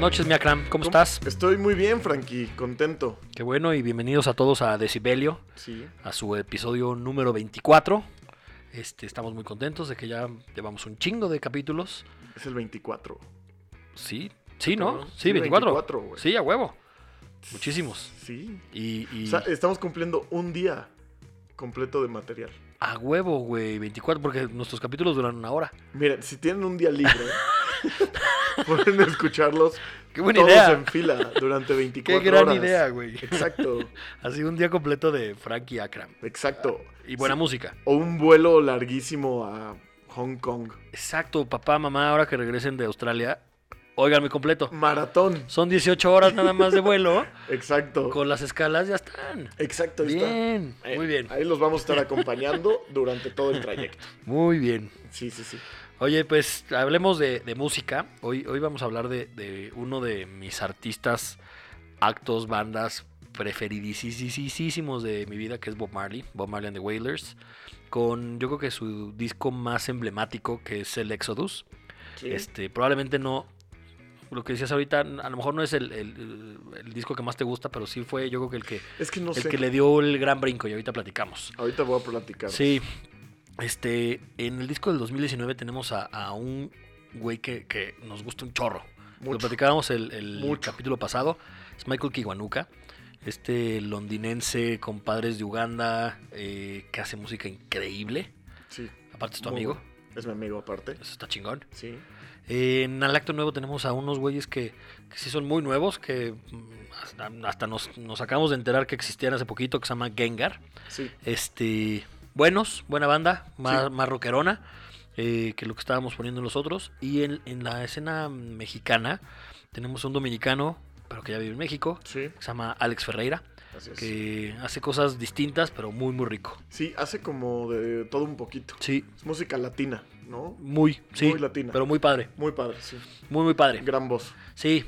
noches, mi Akram. ¿Cómo, estás? Estoy muy bien, Frankie, contento. Qué bueno y bienvenidos a todos a Decibelio, Sí. a su episodio número 24. Este, estamos muy contentos de que ya llevamos un chingo de capítulos. Es el 24. Sí, sí, ¿no? Sí, Sí, 24. 24, güey. sí, a huevo. Muchísimos. Sí. Y, y O sea, estamos cumpliendo un día completo de material. a huevo, güey, 24, porque nuestros capítulos duran una hora. Miren, si tienen un día libre, pueden escucharlos Qué buena todos idea. en fila durante 24 Qué gran horas. idea, güey. Exacto, Así un día completo de Frankie Akram. exacto. Y buena Sí. música. O un vuelo larguísimo a Hong Kong. Exacto, papá, mamá, ahora que regresen de Australia, óiganme completo. Maratón. Son 18 horas nada más de vuelo. Exacto. Con las escalas ya están. Exacto, ahí está. Bien, Eh, muy bien, Ahí los vamos a estar acompañando durante todo el trayecto. muy bien. Sí, sí, sí. Oye, pues hablemos de, de música. Hoy, hoy vamos a hablar de, de uno de mis artistas, actos, bandas preferidísimos de mi vida, que es Bob Marley, Bob Marley and the Wailers, con yo creo que su disco más emblemático, que es el Exodus. Sí. Este, probablemente no, lo que decías ahorita, a lo mejor no es el, el- el disco que más te gusta, pero sí fue yo creo que el que, Es que no el sé. que le dio el gran brinco y ahorita platicamos. Ahorita voy a platicar. Sí, este, en el disco del 2019 tenemos a, a un güey que, que nos gusta un chorro. Lo platicábamos el, el capítulo pasado. Es Michael Kiwanuka, este londinense con padres de Uganda eh, que hace música increíble. Sí. Aparte es tu Muy amigo, bueno. Es mi amigo aparte. eso está chingón. Sí. Eh, en el acto nuevo tenemos a unos güeyes que, que sí son muy nuevos, que mm, hasta, hasta nos, nos acabamos de enterar que existían hace poquito, que se llama Gengar. Sí. Este, buenos, buena banda, más, Sí. más rockerona eh, que lo que estábamos poniendo nosotros. Y en, en la escena mexicana tenemos un dominicano, pero que ya vive en México, Sí. que se llama Alex Ferreira, que hace cosas distintas, pero muy, muy rico. Sí, hace como de todo un poquito. Sí, Es música latina, ¿no? muy, sí, Muy latina. pero muy padre, Muy padre, sí. muy, muy padre. Gran voz. Sí.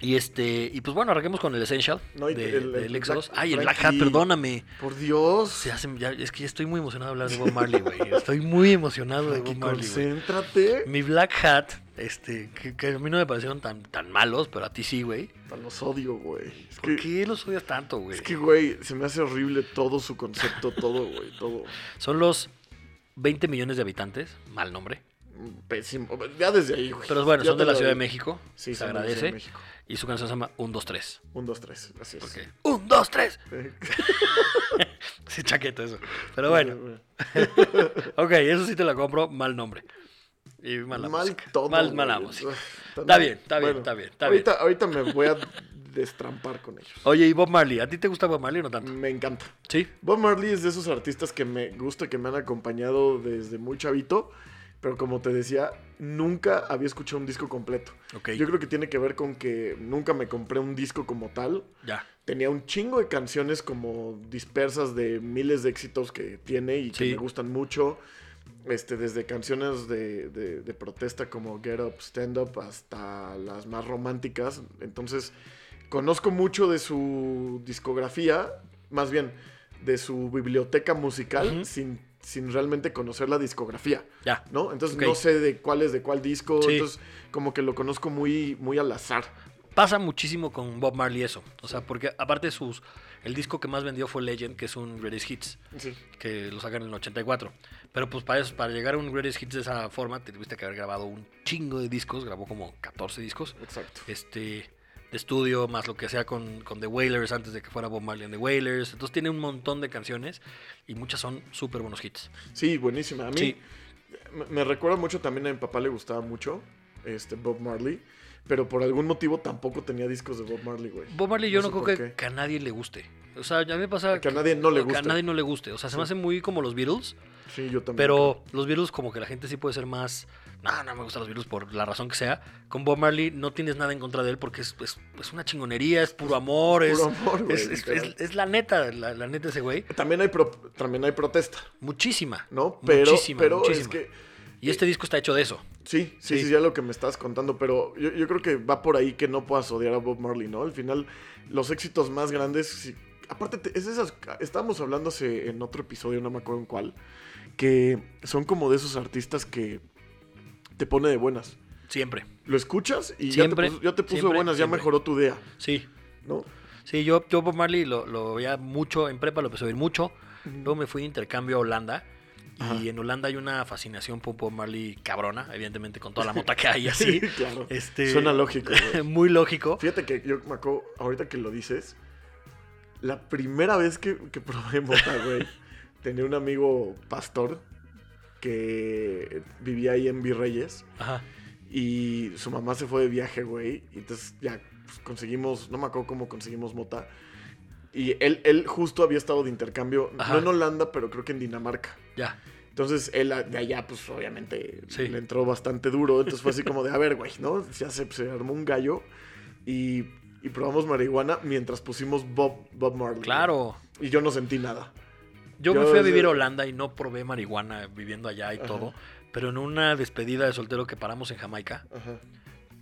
Y este, y pues bueno, arranquemos con el Essential No, de, el- el del Black- Exodus. Ay, el Black Hat, perdóname. Por Dios. Se hace- ya- es que ya estoy muy emocionado de hablar de Bob Marley, güey. Estoy muy emocionado de Bob Marley, concéntrate. Mi Black Hat, este, que, que a mí no me parecieron tan, tan malos, pero a ti sí, güey. Los odio, güey. ¿Por que, qué los odias tanto, güey? es que, güey, se me hace horrible todo su concepto, todo, güey, todo. Son los 20 millones de habitantes, mal nombre. Pésimo. Ya desde ahí, güey. Pero bueno, Ya son de la Ciudad de. México. Sí, se agradece. de México. Y su canción se llama 1, 2, 3. Un, dos, tres. Así es. Porque 1, 2, 3. Sí, chaqueto eso. Pero bueno, ok, eso sí te la compro, mal nombre. Y mala Mal música. todo. Mal, mala música. Está bien, está bien, bueno, está bien, está ahorita, ahorita me voy a destrampar con ellos. Oye, ¿y Bob Marley? ¿A ti te gusta Bob Marley o no tanto? Me encanta. Sí. Bob Marley es de esos artistas que me gusta, que me han acompañado desde muy chavito, pero como te decía, nunca había escuchado un disco completo. Ok. Yo creo que tiene que ver con que nunca me compré un disco como tal. Ya. Tenía un chingo de canciones como dispersas de miles de éxitos que tiene y que me gustan mucho. Este, desde canciones de, de- de protesta como Get Up, Stand Up hasta las más románticas. Entonces, conozco mucho de su discografía, más bien de su biblioteca musical, sin, sin realmente conocer la discografía, Ya. ¿no? Entonces no sé de cuál es de cuál disco, Sí. entonces como que lo conozco muy, muy al azar. Pasa muchísimo con Bob Marley eso. O sea, porque aparte sus... El disco que más vendió fue Legend, que es un Greatest Hits, Sí. que lo sacan en el 84. Pero pues para, eso, para llegar a un Greatest Hits de esa forma, te tuviste que haber grabado un chingo de discos. Grabó como 14 discos. Exacto. este de estudio, más lo que sea con, con The Wailers antes de que fuera Bob Marley and The Wailers. Entonces tiene un montón de canciones y muchas son súper buenos hits. Sí, buenísima. A mí Sí. me, recuerda mucho también a mi papá le gustaba mucho este Bob Marley, pero por algún motivo tampoco tenía discos de Bob Marley, güey. Bob Marley yo No no, creo que, que a nadie le guste. O sea, ya me pasa Que a nadie no le que gusta. a nadie no le guste. O sea, se me hace muy como los Beatles, Sí, yo también. pero los Beatles como que la gente sí puede ser más... No, no me gustan los Beatles por la razón que sea. Con Bob Marley no tienes nada en contra de él porque es, es- es una chingonería, es puro amor, es, Puro amor, güey, es, la neta, la, la neta ese güey. También hay, pro- también hay protesta, Muchísima. ¿no? Pero, muchísima, pero es que Y este disco está hecho de eso. Sí, sí, Sí. sí, ya lo que me estás contando, pero yo, yo creo que va por ahí que no puedas odiar a Bob Marley, ¿no? Al final, los éxitos más grandes, aparte, te- es esas, estábamos hablando en otro episodio, no me acuerdo en cuál, que son como de esos artistas que te pone de buenas. Siempre. Lo escuchas y Siempre, ya te puso, ya te puso siempre, buenas, ya mejoró tu día, Sí. ¿no? Sí, yo, yo Bob Marley lo, lo veía mucho en prepa, lo empecé a oír mucho. Luego me fui de intercambio a Holanda. Y en Holanda hay una fascinación por Bob Marley cabrona, evidentemente con toda la mota que hay así. claro. Este, Suena lógico. muy lógico. Fíjate que yo me acuerdo, ahorita que lo dices, la primera vez que, que probé mota, güey, tenía un amigo pastor que vivía ahí en Virreyes Ajá. y su mamá se fue de viaje, güey, y entonces ya pues, conseguimos, no me acuerdo cómo conseguimos mota. Y él, él justo había estado de intercambio, Ajá. no en Holanda, pero creo que en Dinamarca. Ya. Entonces él a- de allá, pues obviamente Sí. le entró bastante duro. Entonces fue así como de, a ver, güey, ¿no? Ya se, se armó un gallo y, y probamos marihuana mientras pusimos Bob, Bob Marley. Claro. Y yo no sentí nada. Yo, Yo me fui a vivir a Holanda y no probé marihuana viviendo allá y Ajá. todo. Pero en una despedida de soltero que paramos en Jamaica, Ajá.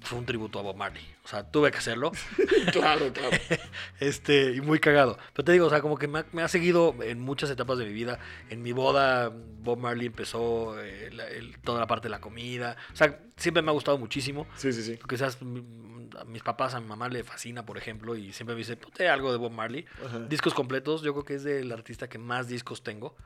fue un tributo a Bob Marley. O sea, tuve que hacerlo. claro, claro. Este, y muy cagado. Pero te digo, o sea, como que me ha, me ha seguido en muchas etapas de mi vida. En mi boda, Bob Marley empezó eh, el- toda la parte de la comida. O sea, siempre me ha gustado muchísimo. Sí, sí, sí. Quizás a mis papás, a mi mamá le fascina, por ejemplo, y siempre me dice, ponte algo de Bob Marley. Ajá. Discos completos, yo creo que es del artista que más discos tengo.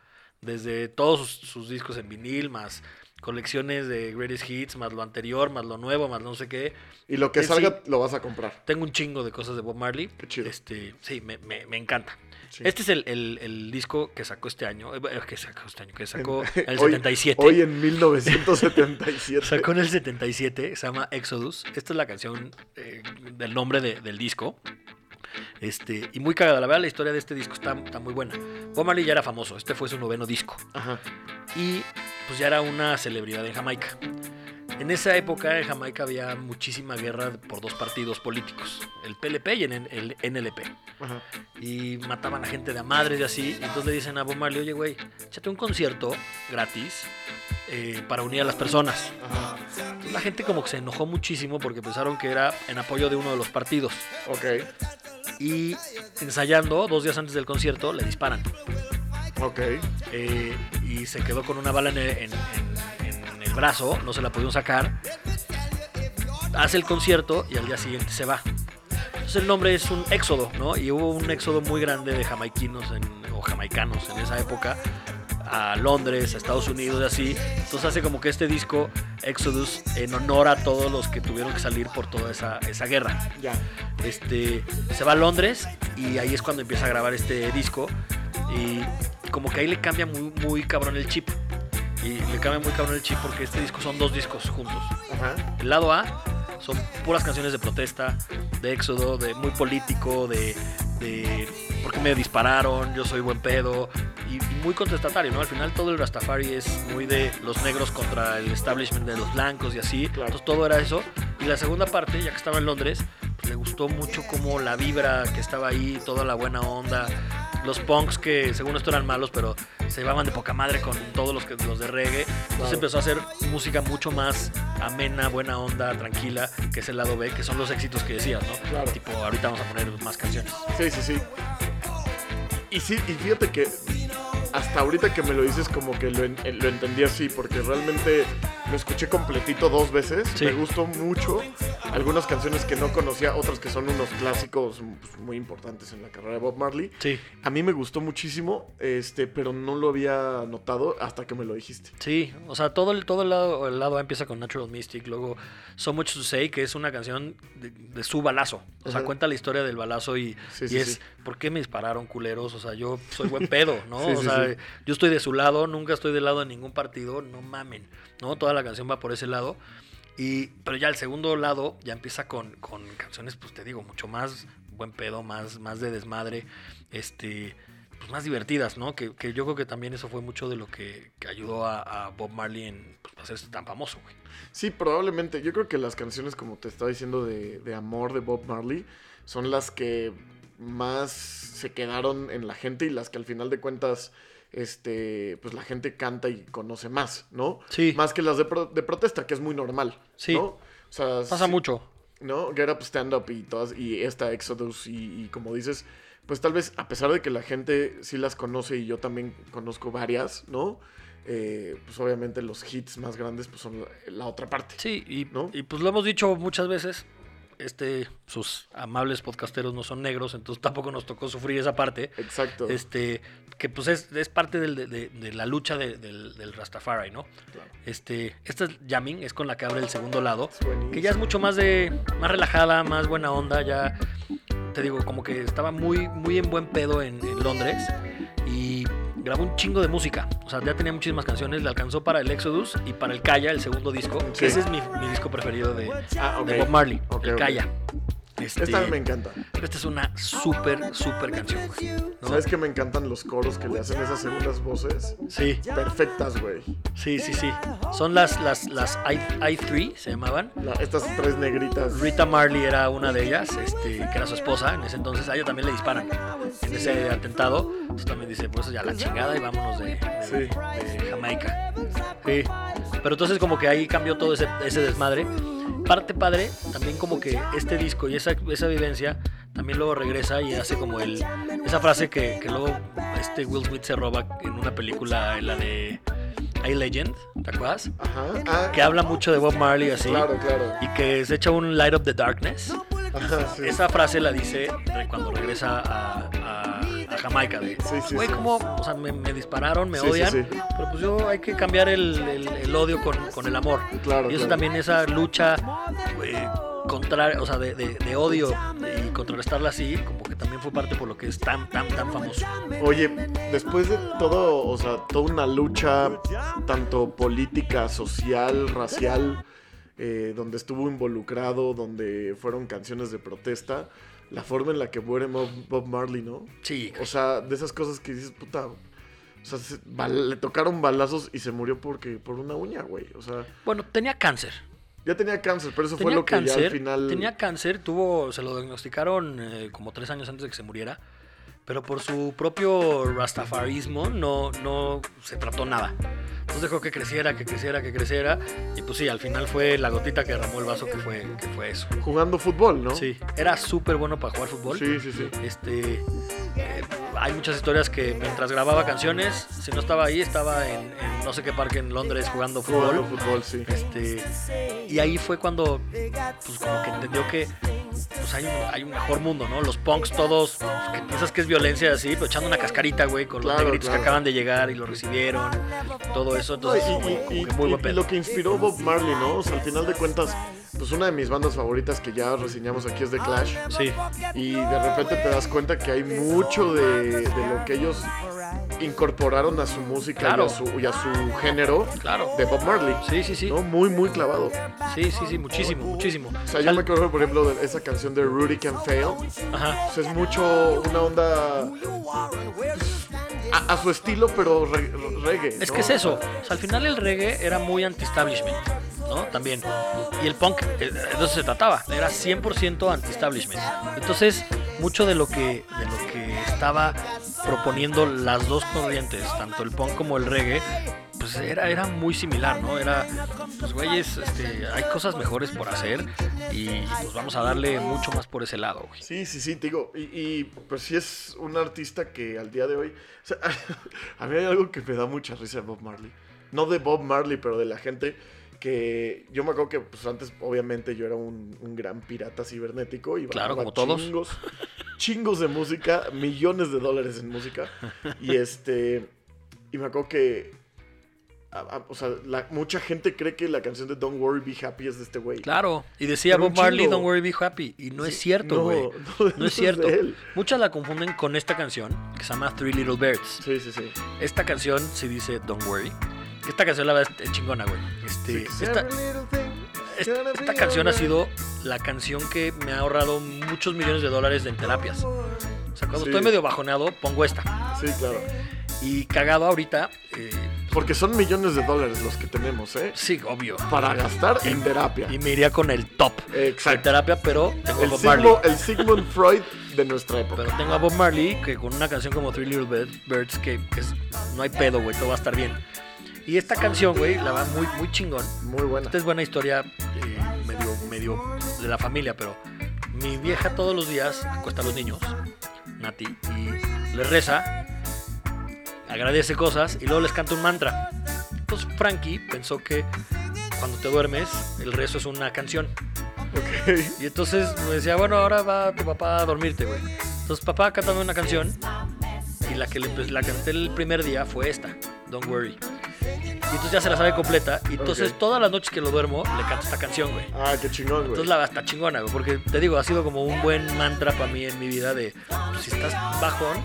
Desde todos sus, sus discos en vinil, más colecciones de greatest hits, más lo anterior, más lo nuevo, más no sé qué. Y lo que sí. salga lo vas a comprar. Tengo un chingo de cosas de Bob Marley. Qué chido. Este, sí, me, me- me encanta. Sí. Este es el, el- el disco que sacó este año. eh, que sacó este año, que sacó en el Hoy- 77. Hoy en 1977. Sacó en el 77, se llama Exodus. Esta es la canción eh, del nombre de- del disco. Este, y muy cagada, la verdad la historia de este disco está, está muy buena. Bob Marley ya era famoso, este fue su noveno disco. Ajá. Y pues ya era una celebridad en Jamaica. En esa época en Jamaica había muchísima guerra por dos partidos políticos, el PLP y el, NLP. Ajá. Y mataban a gente de a madres y así. Y entonces le dicen a Bob Marley, oye güey, échate un concierto gratis eh, para unir a las personas. Ajá. Entonces, la gente como que se enojó muchísimo porque pensaron que era en apoyo de uno de los partidos. Ok. Y ensayando, dos días antes del concierto, le disparan. Ok. Eh, y se quedó con una bala en el, en- en- brazo, no se la pudieron sacar. Hace el concierto y al día siguiente se va. Entonces el nombre es un éxodo, ¿no? Y hubo un éxodo muy grande de jamaiquinos en- o jamaicanos en esa época a Londres, a Estados Unidos y así. Entonces hace como que este disco, Exodus, en honor a todos los que tuvieron que salir por toda esa, esa guerra. Ya. Este, se va a Londres y ahí es cuando empieza a grabar este disco y como que ahí le cambia muy, muy cabrón el chip. Y le cambia muy cabrón el chip porque este disco son dos discos juntos. Ajá. El lado A son puras canciones de protesta, de éxodo, de muy político, de, de por qué me dispararon, yo soy buen pedo, y, y muy contestatario, ¿no? Al final todo el Rastafari es muy de los negros contra el establishment de los blancos y así. Claro. Entonces todo era eso. Y la segunda parte, ya que estaba en Londres, le gustó mucho como la vibra que estaba ahí, toda la buena onda. Los punks que según esto eran malos, pero se llevaban de poca madre con todos los, que, los de reggae. Entonces empezó a hacer música mucho más amena, buena onda, tranquila, que es el lado B, que son los éxitos que decías, ¿no? Claro. Tipo, ahorita vamos a poner más canciones. Sí, sí, sí. Y sí, y fíjate que hasta ahorita que me lo dices como que lo, en- eh, lo entendí así, porque realmente lo escuché completito dos veces. Sí. Me gustó mucho. Algunas canciones que no conocía, otras que son unos clásicos pues, muy importantes en la carrera de Bob Marley. Sí, A mí me gustó muchísimo, este, pero no lo había notado hasta que me lo dijiste. sí. O sea, todo el, todo el lado, el lado A empieza con Natural Mystic, luego So Much to Say, que es una canción de, de su balazo. O sea, Ajá. cuenta la historia del balazo y, Sí, y es. ¿por qué me dispararon culeros? O sea, yo soy buen pedo, ¿no? O sí, sea, sí. yo estoy de su lado, nunca estoy del lado de ningún partido, no mamen, ¿no? Toda la canción va por ese lado. Y, pero ya el segundo lado ya empieza con, con canciones, pues te digo, mucho más buen pedo, más, más de desmadre, este, pues más divertidas, ¿no? Que, que yo creo que también eso fue mucho de lo que, que ayudó a, a Bob Marley en pues, hacerse tan famoso, güey. Sí, probablemente. Yo creo que las canciones, como te estaba diciendo, de, de amor de Bob Marley, son las que más se quedaron en la gente y las que al final de cuentas, este, pues la gente canta y conoce más, ¿no? Sí. Más que las de, pro- de protesta, que es muy normal. Sí. ¿no? O sea, Pasa sí, mucho. ¿no? Get Up, Stand Up y todas, y esta Exodus y, y como dices, pues tal vez, a pesar de que la gente sí las conoce y yo también conozco varias, ¿no? Eh, pues obviamente los hits más grandes pues son la, la otra parte. Sí, y, ¿No? y pues lo hemos dicho muchas veces. Este, sus amables podcasteros no son negros, entonces tampoco nos tocó sufrir esa parte. Exacto. Este, que pues es, es parte del- de, la lucha de- del, del Rastafari, ¿no? Claro. Este, esta es Jamming, es con la que abre el segundo lado. Que ya es mucho más de más relajada, más buena onda, ya te digo, como que estaba muy muy en buen pedo en, en Londres y grabó un chingo de música, o sea, ya tenía muchísimas canciones, le alcanzó para el Exodus y para el Kaya, el segundo disco, Sí. ese es mi, mi disco preferido de, Ah, de Bob Marley, el. Kaya. Este, Esta me encanta. esta es una súper, súper canción, güey. ¿no? ¿Sabes que me encantan los coros que le hacen esas segundas voces? Sí, Perfectas, güey. sí, sí, sí. Son las, las, las I, I3, se llamaban. La- Estas tres negritas. Rita Marley era una de ellas, este, que era su esposa en ese entonces. A ella también le disparan en ese atentado. Entonces también dice, pues ya la chingada y vámonos de, de- Sí. de Jamaica. Sí. Pero entonces como que ahí cambió todo ese, ese desmadre. Parte padre, también como que este disco y esa, esa vivencia también luego regresa y hace como el esa frase que, que luego este Will Smith se roba en una película, en la de I Legend, ¿te acuerdas? Ajá. Ah, Que habla mucho de Bob Marley así Claro, claro. y que se echa un Light of the Darkness. Ajá, sí. Esa frase la dice cuando regresa a, a- a Jamaica. De, Sí, sí, güey, sí. como, o sea, me, me dispararon, me odian, pero pues yo hay que cambiar el, el- el odio con, con el amor. Claro, y eso claro. también, esa lucha contra, o sea, de, de- de odio y contrarrestarla así, como que también fue parte por lo que es tan, tan, tan famoso. Oye, después de todo, o sea, toda una lucha, tanto política, social, racial, eh, donde estuvo involucrado, donde fueron canciones de protesta, la forma en la que muere Bob, Marley, ¿no? Sí, O sea, de esas cosas que dices, puta. O sea, se- le tocaron balazos y se murió porque por una uña, güey. O sea, bueno, tenía cáncer. ya tenía cáncer, pero eso fue lo que ya cáncer, al final. tenía cáncer, tuvo, se lo diagnosticaron eh, como tres años antes de que se muriera, pero por su propio rastafarismo no, no se trató nada. Entonces dejó que creciera, que creciera, que creciera, y pues sí, al final fue la gotita que derramó el vaso que fue, que fue eso. Jugando fútbol, ¿no? Sí, era súper bueno para jugar fútbol. Sí, sí, sí. Este, eh, hay muchas historias que mientras grababa canciones, si no estaba ahí, estaba en, en no sé qué parque en Londres jugando fútbol. Jugando fútbol, sí. Este, y ahí fue cuando, pues como que entendió que pues hay un, hay un mejor mundo, ¿no? Los punks todos, pues, que piensas que es violencia así, pero echando una cascarita, güey, con los negritos claro. que acaban de llegar y lo recibieron, todo eso, No, entonces, y, y- y- muy y- buen y pedo. lo que inspiró Bob Marley, ¿no? O sea, al final de cuentas, pues una de mis bandas favoritas que ya reseñamos aquí es The Clash. Sí, Y de repente te das cuenta que hay mucho de, de lo que ellos incorporaron a su música Claro. y, a su, y a su género claro. de Bob Marley. Sí, sí, sí. ¿no? Muy, muy clavado. Sí, sí, sí, muchísimo, muchísimo. O sea, yo me acuerdo, por ejemplo, de esa canción de Rudy Can Fail. Ajá. Pues es mucho una onda pues, a, a su estilo, pero re- reggae. Es que es eso. O sea, al final el reggae era muy anti-establishment, ¿no? También. Y el punk, eh, de eso se trataba. Era 100% anti-establishment. Entonces, mucho de lo que de lo que estaba proponiendo las dos corrientes, tanto el punk como el reggae, pues era, era muy similar, ¿no? Era, pues güeyes, este, hay cosas mejores por hacer y pues vamos a darle mucho más por ese lado, güey. Sí, sí, sí, te digo. Y, y, pues sí es un artista que al día de hoy. o sea, a mí hay algo que me da mucha risa de Bob Marley. No de Bob Marley, pero de la gente que yo me acuerdo que pues antes obviamente yo era un, un gran pirata cibernético y Claro, como todos. chingos, chingos de música, millones de dólares en música y este y me acuerdo que a- a- o sea, la- mucha gente cree que la canción de Don't Worry Be Happy es de este güey. Claro, y decía Pero Bob Marley. Don't worry, be happy. Y no es cierto, no, güey. no, No, no es es cierto. Muchas la confunden con esta canción que se llama Three Little Birds. Sí, sí, sí. Esta canción sí dice Don't worry. Esta canción la verdad es chingona, güey. Este, Sí, esta, canción ha sido la canción que me ha ahorrado muchos millones de dólares en terapias. O sea, cuando Sí. estoy medio bajoneado, pongo esta. Sí, claro. Y cagado ahorita, eh, Porque son millones de dólares los que tenemos, ¿eh? sí, obvio. Para gastar en terapia. Y me iría con el top de Exacto. terapia, pero El, Bob Marley. Sigmund, el Sigmund Freud de nuestra época. Pero tengo a Bob Marley que con una canción como Three Little Bird- Birds que, que es- no hay pedo, güey, todo va a estar bien. Y esta canción, güey, la va muy, muy chingón. Muy buena. Esta es buena historia, eh, medio, medio de la familia, pero mi vieja todos los días acuesta a los niños Nati, y les reza, agradece cosas y luego les canta un mantra. Entonces Frankie pensó que cuando te duermes, el rezo es una canción. Ok. Y entonces me decía, bueno, ahora va tu papá a dormirte, güey. Entonces papá cántame una canción y la que le, pues, la canté el primer día fue esta, Don't Worry. Y entonces ya se la sabe completa y entonces Ok. todas las noches que lo duermo le canto esta canción, güey. Ah, qué chingón, güey. Entonces la está chingona, güey, porque te digo, ha sido como un buen mantra para mí en mi vida de pues, si estás bajón,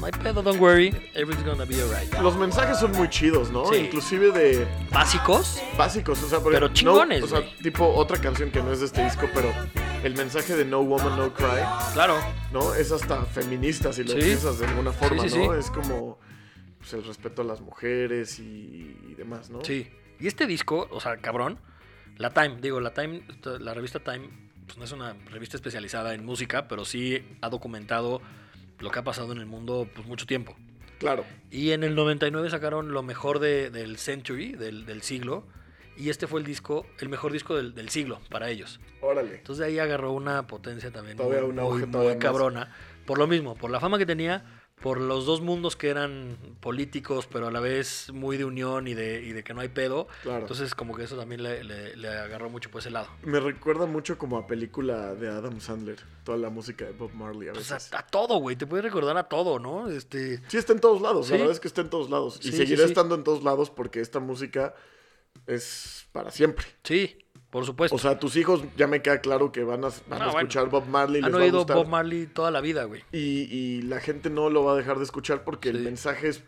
no hay pedo, don't worry, everything's gonna be alright. Los mensajes son muy chidos, ¿no? Sí. Inclusive de Básicos, básicos, o sea, por Pero chingones, no, o sea, tipo otra canción que no es de este disco, pero el mensaje de No Woman No Cry, claro. ¿no? Es hasta feminista si lo Sí. piensas de alguna forma, Sí, sí, ¿no? sí. Es como pues, el respeto a las mujeres y, y demás, ¿no? Sí. Y este disco, o sea, cabrón, la Time, digo, la Time, la revista Time, pues no es una revista especializada en música, pero sí ha documentado lo que ha pasado en el mundo pues mucho tiempo. Claro. Y en el 99 sacaron lo mejor de- del Century, del, del siglo, y este fue el disco, el mejor disco del, del siglo para ellos. Órale. Entonces de ahí agarró una potencia también Todavía muy, un muy, muy cabrona. Por lo mismo, por la fama que tenía, por los dos mundos que eran políticos, pero a la vez muy de unión y de, y de que no hay pedo. Claro. Entonces como que eso también le, le- le agarró mucho por ese lado. Me recuerda mucho como a película de Adam Sandler, toda la música de Bob Marley a Pues a, a todo, güey, te puede recordar a todo, ¿no? Este, Sí, está en todos lados, Sí. la verdad es que está en todos lados. Y seguirá sí. estando en todos lados porque esta música es para siempre. sí, por supuesto. O sea, tus hijos ya me queda claro que van a, van a bueno. escuchar Bob Marley, les Han va a oído gustar. Bob Marley toda la vida, güey. y, y la gente no lo va a dejar de escuchar porque el mensaje es,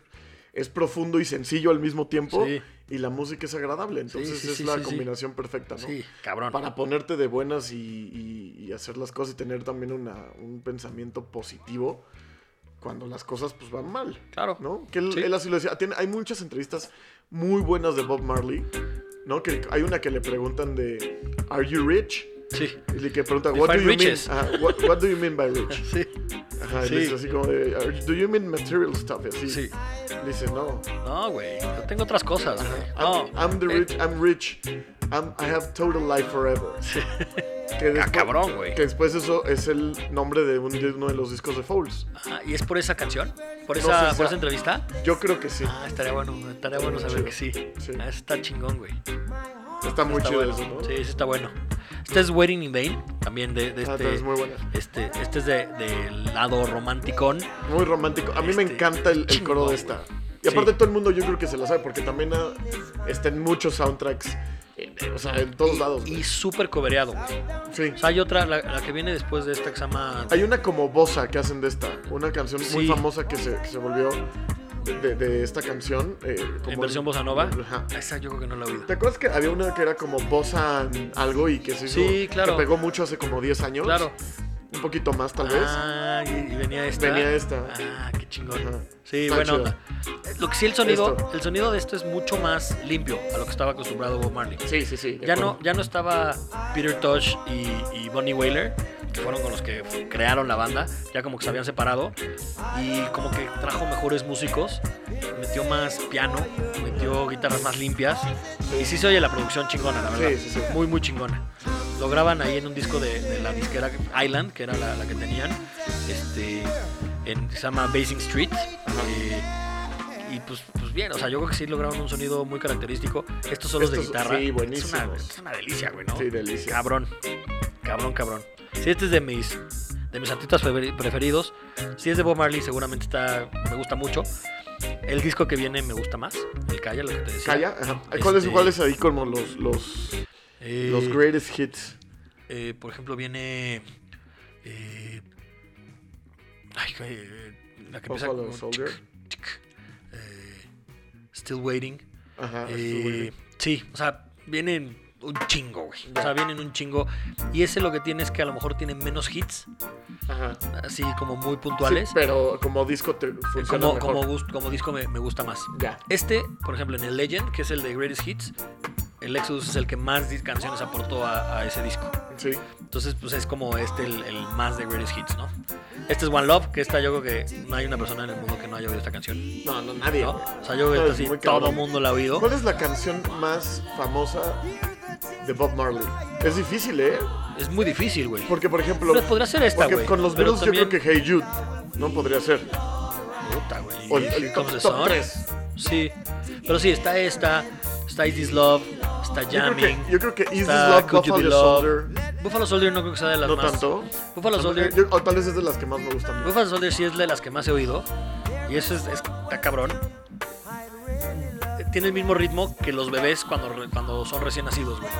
es profundo y sencillo al mismo tiempo Sí. y la música es agradable. Entonces sí, es la combinación perfecta, ¿no? Sí, cabrón. Para ponerte de buenas y, y- y hacer las cosas y tener también una- un pensamiento positivo cuando las cosas pues van mal. Claro. ¿no? Que él, él así lo decía. Tiene- hay muchas entrevistas muy buenas de Bob Marley, ¿no? Que hay una que le preguntan de ¿Are you rich? Sí, Y le que pregunta what do you riches. mean? Ajá, what, what do you mean by rich? sí, Ajá, y Sí. le dice así como de "Are- Do you mean material stuff? Y así. sí. Le dice, no. No, güey, yo tengo otras cosas. I'm, No, I'm the eh, rich, I'm rich. I'm- I have total life forever. Que después, cabrón, güey. Que después eso es el nombre de, un- de uno de los discos de Fouls. Ah, ¿Y es por esa canción? ¿Por No esa, sé por esa entrevista? Yo creo que sí. Ah, estaría bueno, estaría bueno saber Chido. que sí. Sí. Ah, está chingón, güey. Está muy Está chido bueno. eso, ¿no? Sí, sí está bueno. Este es Waiting in Vain, también de, de Ah, este. es muy buena. Este, este es de, del lado romanticón. Muy romántico. A mí me Este, encanta el, el chingón, coro de esta. Y aparte Sí. todo el mundo yo creo que se la sabe porque también ah, está en muchos soundtracks. O sea, en todos lados. Y súper cobereado. Sí. O sea, hay otra, la, la que viene después de esta que se llama. Hay una como bossa que hacen de esta. Una canción muy famosa que se, que se volvió de, de- de esta canción. eh, como en versión bossa nova. Ajá. Esa yo creo que no la he oído. ¿Te acuerdas que había una que era como bossa algo y que se hizo, Sí, claro. que pegó mucho hace como 10 años? Claro. Un poquito más tal vez. Ah, y, y venía esta. Venía esta. Ah, qué chingón. Ajá. Sí, Está chido. Eh, Lo que sí el sonido, Esto. el sonido de esto es mucho más limpio a lo que estaba acostumbrado Bob Marley. Sí, sí, sí. Ya acuerdo. no, ya no estaba Peter Tosh y, y Bonnie Whaler, que fueron con los que crearon la banda, ya como que se habían separado y como que trajo mejores músicos, metió más piano, metió guitarras más limpias y sí se oye la producción chingona, la verdad. Sí, sí, sí. Muy, muy chingona. Lo graban ahí en un disco de, de la disquera Island, que era la, la que tenían, este, en, se llama Basing Street. eh, y pues, pues bien, o sea, yo creo que sí lograron un sonido muy característico. Estos solos de Estos, guitarra. sí, Es una, buenísimos. es una delicia, güey, ¿no? Sí, delicia. Cabrón. Cabrón, cabrón. Sí, este es de mis, de mis artistas preferi- preferidos. Si es de Bob Marley, seguramente está, me gusta mucho. El disco que viene me gusta más. El Calla, lo que te decía. Calla, ajá. ¿Cuáles Este- cuáles ahí como los, los, Eh, los greatest hits? eh, por ejemplo, viene. eh, ay, eh, la que empieza con Soldier. eh, Still Waiting. Ajá. Eh, bien. sí, o sea, vienen un chingo, güey. O sea, vienen un chingo. Y ese lo que tiene es que a lo mejor tiene menos hits, Ajá. así como muy Sí, puntuales. pero como disco te funciona como, mejor. como, gust- como disco me, me gusta más. Ya. Este, por ejemplo, en el Legend, que es el de Greatest Hits, el Exodus es el que más canciones aportó a, a ese disco. Sí. Entonces, pues es como este el, el más de Greatest Hits, ¿no? Este es One Love, que esta yo creo que no hay una persona en el mundo que no haya oído esta canción. No, no, nadie. ¿no? O sea, yo creo que sí, todo el mundo la ha oído. ¿Cuál es la canción más famosa de Bob Marley? Es difícil, ¿eh? Es muy difícil, güey. Porque, por ejemplo. Pero podría ser esta, porque güey. con los Beatles yo creo también- que Hey Jude. ¿no? Podría ser. Puta, güey. O el, el Here top, top Sun. 3. Sí. Pero sí, está esta, está Is This Love, está Yo creo Jamming. que, yo creo que Is This Love, Buffalo. Soldier, Buffalo Soldier no creo que sea de las no más. tanto. Buffalo Soldier, Yo- o tal vez es de las que más me gustan. Buffalo Soldier sí es de las que más he oído. Y eso es, es- está cabrón. Tiene el mismo ritmo que los bebés cuando, cuando son recién nacidos, güey.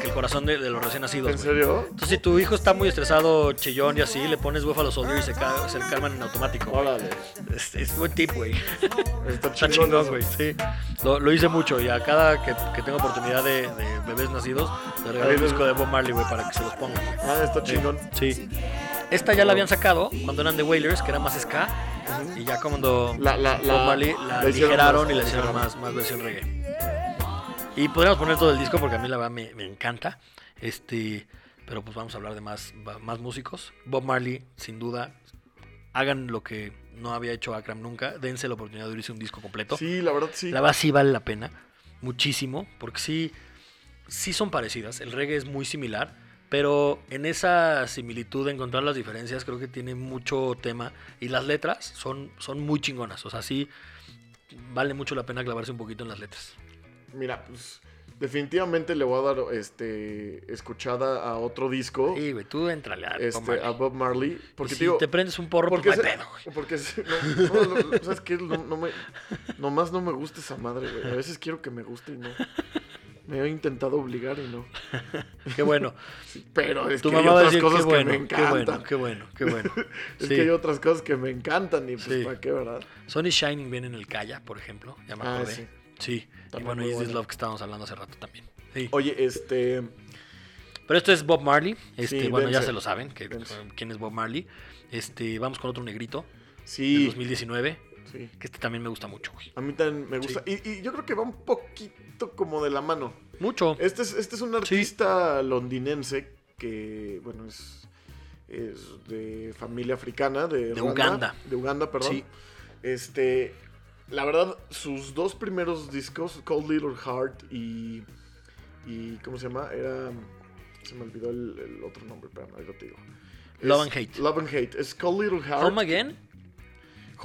Que el corazón de, de los recién nacidos. ¿En güey. serio? Entonces, si tu hijo está muy estresado, chillón y así, le pones Buffalo Soldier y se, ca- se calman en automático. Órale. Es, es buen tip, güey. Está Está chingón, güey. Sí. Lo, lo hice mucho y a cada que, que tengo oportunidad de, de bebés nacidos, le regalo un disco de Bob Marley, güey, para que se los pongan. Ah, está chingón. Sí. Esta ya la habían sacado cuando eran de Wailers, que era más ska. Y ya cuando La, la, la, Bob Marley la, ligeraron y la hicieron más, más versión reggae. Y podríamos poner todo el disco porque a mí la verdad me, me encanta. Este, pero pues vamos a hablar de más, más músicos. Bob Marley, sin duda, hagan lo que no había hecho Akram nunca. Dense la oportunidad de oírse un disco completo. Sí, la verdad sí. La verdad sí vale la pena, muchísimo, porque sí, sí son parecidas. El reggae es muy similar, pero en esa similitud de encontrar las diferencias creo que tiene mucho tema y las letras son, son muy chingonas. O sea, sí vale mucho la pena clavarse un poquito en las letras. Mira, pues definitivamente le voy a dar este escuchada a otro disco, Sí, güey, tú entrale a Bob este, Marley. a Bob Marley, Y porque si te digo, te prendes un porro, pues porque no hay se- pedo, güey. porque no, no, no, ¿sabes qué? No, no me, nomás no me gusta esa madre, güey. A veces quiero que me guste y no. Me he intentado obligar y no. Qué bueno. Pero es Tu que hay mamá va a otras decir cosas bueno, que me qué encantan. bueno, qué bueno, qué bueno. Es Sí. que hay otras cosas que me encantan y pues Sí. para qué, ¿verdad? Sony Shining viene en el Calla, por ejemplo, ya me Ah, acordé. sí. Sí. Y bueno, Is This. Love que estábamos hablando hace rato también. Sí. Oye, este. Pero esto es Bob Marley. Este, bueno, ya se lo saben, que, Dense. quién es Bob Marley. Este, vamos con otro negrito Sí. 2019, Sí. que este también me gusta mucho, güey. A mí también me gusta. Y, y yo creo que va un poquito como de la mano. Mucho. Este es, este es un artista londinense que, bueno, es, es de familia africana, de, Uganda. De Uganda, perdón. Sí. Este, la verdad, sus dos primeros discos, Cold Little Heart y, y ¿cómo se llama? Era, se me olvidó el, el otro nombre, pero ahorita te digo. Love and Hate. Love and Hate. Es Cold Little Heart. Home Again.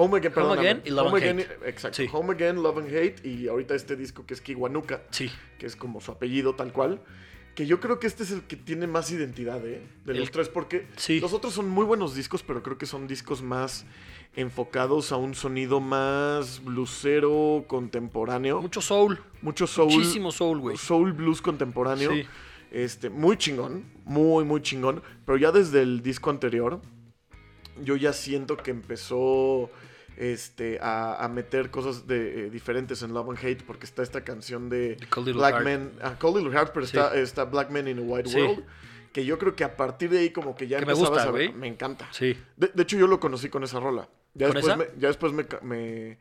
Home Again, Home perdóname. Again y Love and Again, Hate. Exacto. Sí. Home Again, Love and Hate y ahorita este disco que es Kiwanuka Sí. que es como su apellido tal cual. Que yo creo que este es el que tiene más identidad, ¿eh? De El- los tres, porque Sí. los otros son muy buenos discos, pero creo que son discos más enfocados a un sonido más blusero, contemporáneo. Mucho soul. Mucho soul. Muchísimo soul, güey. Soul blues contemporáneo. Sí. Este, muy chingón, muy, muy chingón. Pero ya desde el disco anterior, yo ya siento que empezó este, a, a meter cosas de, eh, diferentes en Love and Hate, porque está esta canción de Cold Black Heart. Man, ah, Cold Little Heart, pero Sí. está, está Black Man in a White Sí. World, que yo creo que a partir de ahí como que ya Que me gusta, a ver- güey. me encanta. Sí. De, de hecho, yo lo conocí con esa rola. Ya ¿Con después, esa? Me, ya después me, me,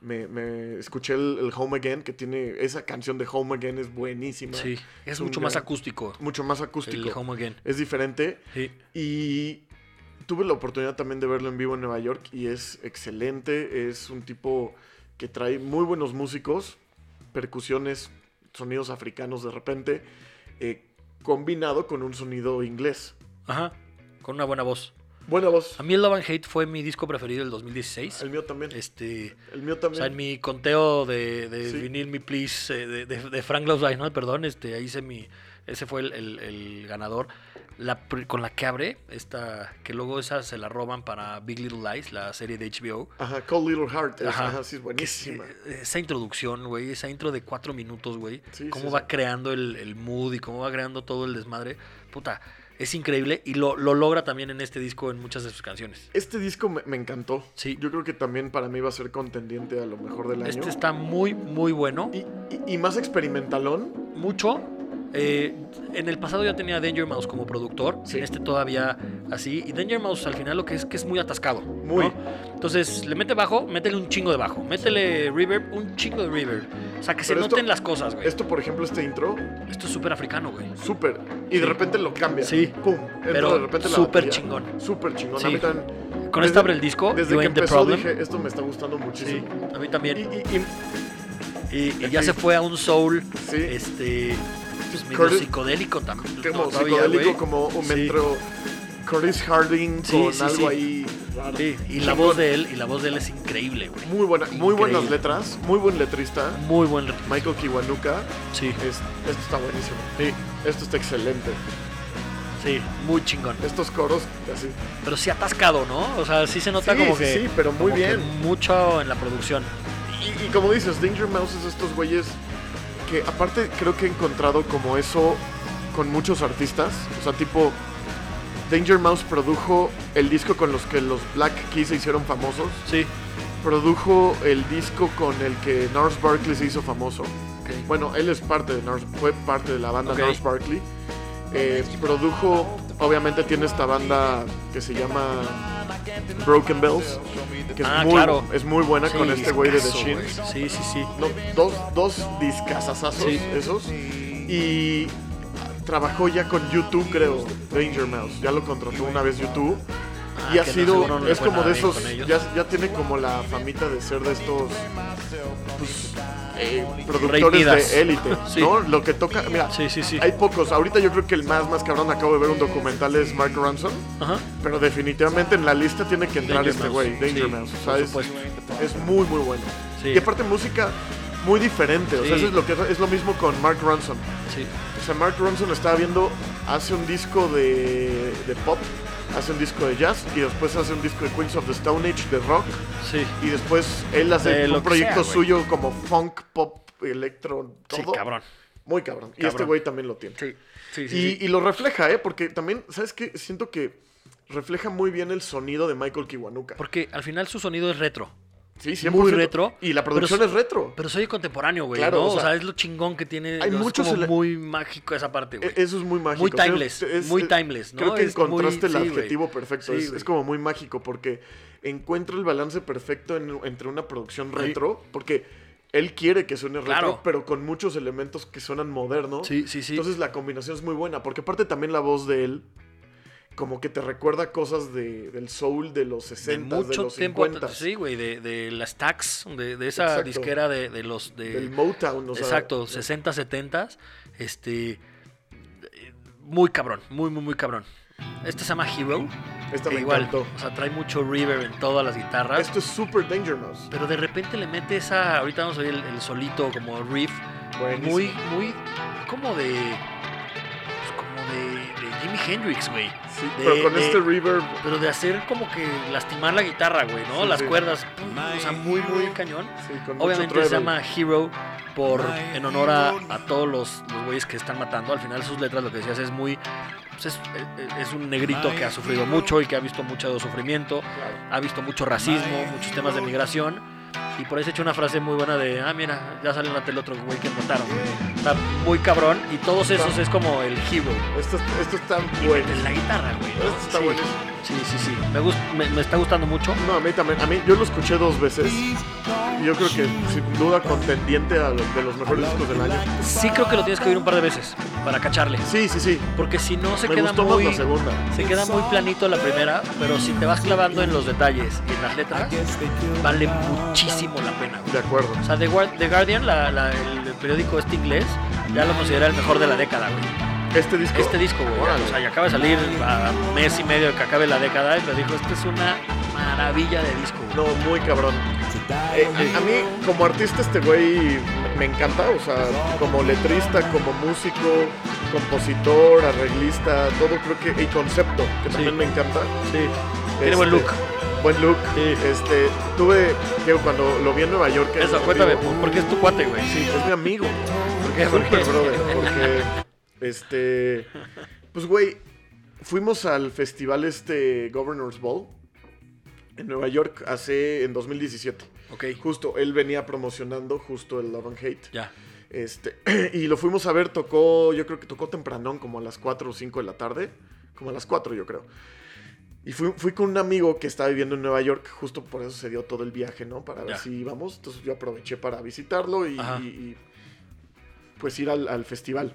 me- me escuché el, el Home Again, que tiene esa canción de Home Again es buenísima. Sí. Es mucho más acústico. Mucho más acústico. El Home Again. Es diferente. Sí. Y tuve la oportunidad también de verlo en vivo en Nueva York y es excelente. Es un tipo que trae muy buenos músicos, percusiones, sonidos africanos de repente, eh, combinado con un sonido inglés. Ajá. Con una buena voz. Buena voz. A mí el Love and Hate fue mi disco preferido del 2016. El mío también. Este. El mío O también. sea, en mi conteo de, de Sí. Vinyl Me Please eh, de, de- de Frank Life, ¿no? Perdón, este, ahí hice mi. Ese fue el, el- el ganador. La, con la que abre, esta, que luego esa se la roban para Big Little Lies, la serie de HBO. Ajá, Cold Little Heart. es- Ajá. Ajá, sí, es buenísima. Eh, Esa introducción, güey, esa intro de cuatro minutos, güey. Sí, cómo sí, va creando el, el mood y cómo va creando todo el desmadre. Puta, es increíble y lo, lo logra también en este disco en muchas de sus canciones. Este disco me, me encantó. Sí. Yo creo que también para mí va a ser contendiente a lo mejor del año. Este está muy, muy bueno. Y, y- y más experimentalón. mucho. Eh, en el pasado ya tenía Danger Mouse como productor, Sí. en este todavía así. Y Danger Mouse al final lo que es que es muy atascado. Muy. ¿no? Entonces le mete bajo, métele un chingo de bajo, métele reverb, un chingo de reverb. O sea, que se esto- noten las cosas, güey. Esto, Esto, por ejemplo, este intro, es súper africano, güey. súper. Y de repente lo cambia. Sí. Pum. entra Pero de repente súper chingón. Súper chingón. Sí. A mí también. Con esta abre el disco, Desde que empezó dije, esto me está gustando Sí, muchísimo. a mí también. y- y- Y, y ya se fue a un soul, Sí. este, pues medio Curtis- psicodélico también. como psicodélico, como un Sí. metro Curtis Harding Sí, con sí, algo sí. ahí. Sí, y la voz de él, y la voz de él es increíble, güey. Muy buena, muy buenas letras, muy buen letrista. Muy buen. re- Michael Kiwanuka. Sí, Es- esto está buenísimo. Sí, esto está excelente. sí, muy chingón. Estos coros, así. Pero sí atascado, ¿no? O sea, sí se nota Sí, como sí, que. sí, pero muy bien. mucho en la producción. Y, y como dices, Danger Mouse es estos güeyes que aparte creo que he encontrado como eso con muchos artistas. O sea, tipo, Danger Mouse produjo el disco con los que los Black Keys se hicieron famosos. Sí. Produjo el disco con el que Nars Barkley se hizo famoso. Bueno, él es parte de Nars, fue parte de la banda Ok. Nars Barkley. Eh, produjo, obviamente tiene esta banda que se llama Broken Bells, que es, Ah, muy, claro. es muy buena con Sí, este güey de The. Shins. Sí, sí, sí. No, dos, dos discasazazos Sí. esos. Y trabajó ya con YouTube, creo, Danger Mouse. Ya lo contrató una vez YouTube. Ah, y ha no, sido, no le es como de esos, con ya, ya tiene como la famita de ser de estos pues, eh, productores de élite, Sí. ¿no? Lo que toca, mira, Sí, sí, sí. hay pocos. Ahorita yo creo que el más, más cabrón, acabo de ver un documental, es Mark Ronson. Ajá. Pero definitivamente en la lista tiene que entrar Danger este güey, Danger Sí, Mouse. O sea, es, es muy, muy bueno. Sí. Y aparte música muy diferente. O sea, eso es, lo que, es lo mismo con Mark Ronson. Sí. O sea, Mark Ronson estaba viendo, hace un disco de, de pop, hace un disco de jazz y después hace un disco de Queens of the Stone Age de rock. Sí. Y después él hace De un proyecto sea, suyo como funk, pop, electro, Sí, todo. cabrón. Muy cabrón. Y este güey también lo tiene. Sí. Sí, sí. Y, sí. y lo refleja, ¿eh? Porque también, ¿sabes qué? Siento que refleja muy bien el sonido de Michael Kiwanuka. Porque al final su sonido es retro. Sí, 100%. muy retro, Y la producción es- es retro. Pero soy contemporáneo, güey. Claro, ¿no? o O sea, es lo chingón que tiene. hay es muchos como muy mágico esa parte, güey. Eso es muy mágico. Muy timeless, es- muy es- timeless, ¿no? Creo que Es muy- encontraste el sí, adjetivo perfecto. Sí, es, como muy mágico porque encuentra el balance perfecto en- entre una producción retro, porque él quiere que suene retro, Claro. pero con muchos elementos que suenan modernos. Sí, sí, sí. Entonces la combinación es muy buena, porque aparte también la voz de él como que te recuerda cosas de, del soul de los de 60, de, mucho los tiempo. 50, Sí, güey, de, de las tax, de, de esa Exacto. disquera de, de los. De, del Motown, o sea, exacto, 60, 70. Este. Muy cabrón, muy, muy, muy cabrón. Este se llama Hero. Esta que me igual, encantó. o sea, trae mucho reverb en todas las guitarras. Esto es Super Danger Mouse. Pero de repente le mete esa. Ahorita vamos a oír el, el solito como riff. Buenísimo. Muy, muy. Como de. pues, como de Jimi Hendrix, güey. Sí, de- pero con de- este reverb Pero de hacer como que lastimar la guitarra, güey, ¿no? Sí, Las sí. cuerdas. pum, O sea, muy, muy cañón. sí, con mucho Obviamente se llama Hero por en honor a, a todos los, los güeyes que están matando. Al final sus letras lo que decías es muy pues es, un negrito que ha sufrido mucho y que ha visto mucho sufrimiento, ha visto mucho racismo, muchos temas de migración. Y por eso he hecho una frase muy buena de, ah, mira, ya sale en la tele otro güey que mataron. Está muy cabrón. Y todos esos es como el hero. Esto, esto está Y bueno. meten la guitarra, güey. ¿no? Esto está sí, buenísimo. sí, sí, sí. Me, gust- me, me está gustando mucho. No, a mí también. A mí, yo lo escuché dos veces. Y yo creo que sin duda contendiente a los, de los mejores discos del año. Sí creo que lo tienes que oír un par de veces para cacharle. Sí, sí, sí. Porque si no se Me queda gustó muy... más la segunda. Se queda muy planito la primera, pero si te vas clavando en los detalles y en las letras, vale muchísimo la pena. güey. De acuerdo. O sea, The, Guar- The Guardian, la- la- el periódico este inglés, ya lo considera el mejor de la década, güey. Este disco. Este disco, güey. O sea, ya acaba de salir a mes y medio de que acabe la década y te dijo, este es una maravilla de disco, güey. No, muy cabrón. Eh, a mí, como artista, este güey me- encanta. O sea, como letrista, como músico, compositor, arreglista, todo creo que. Y concepto, que Sí. también me encanta. Sí. Tiene buen Este, look. Buen look. Sí. Este, tuve, que cuando lo vi en Nueva York. Eso, cuéntame, porque es tu cuate, güey. Sí, es mi amigo. ¿Por qué? Super ¿Por qué? brother, porque este pues güey, fuimos al festival este Governor's Ball en Nueva York hace en 2017. Ok, Justo él venía promocionando justo el Love and Hate. ya. Este, y lo fuimos a ver, tocó, yo creo que tocó tempranón, como a las 4 o 5 de la tarde, como a las 4 yo creo. Y fui, fui con un amigo que estaba viviendo en Nueva York, justo por eso se dio todo el viaje, ¿no? Para ver si íbamos. Entonces yo aproveché para visitarlo y, Ajá. y- y, pues ir al, al festival.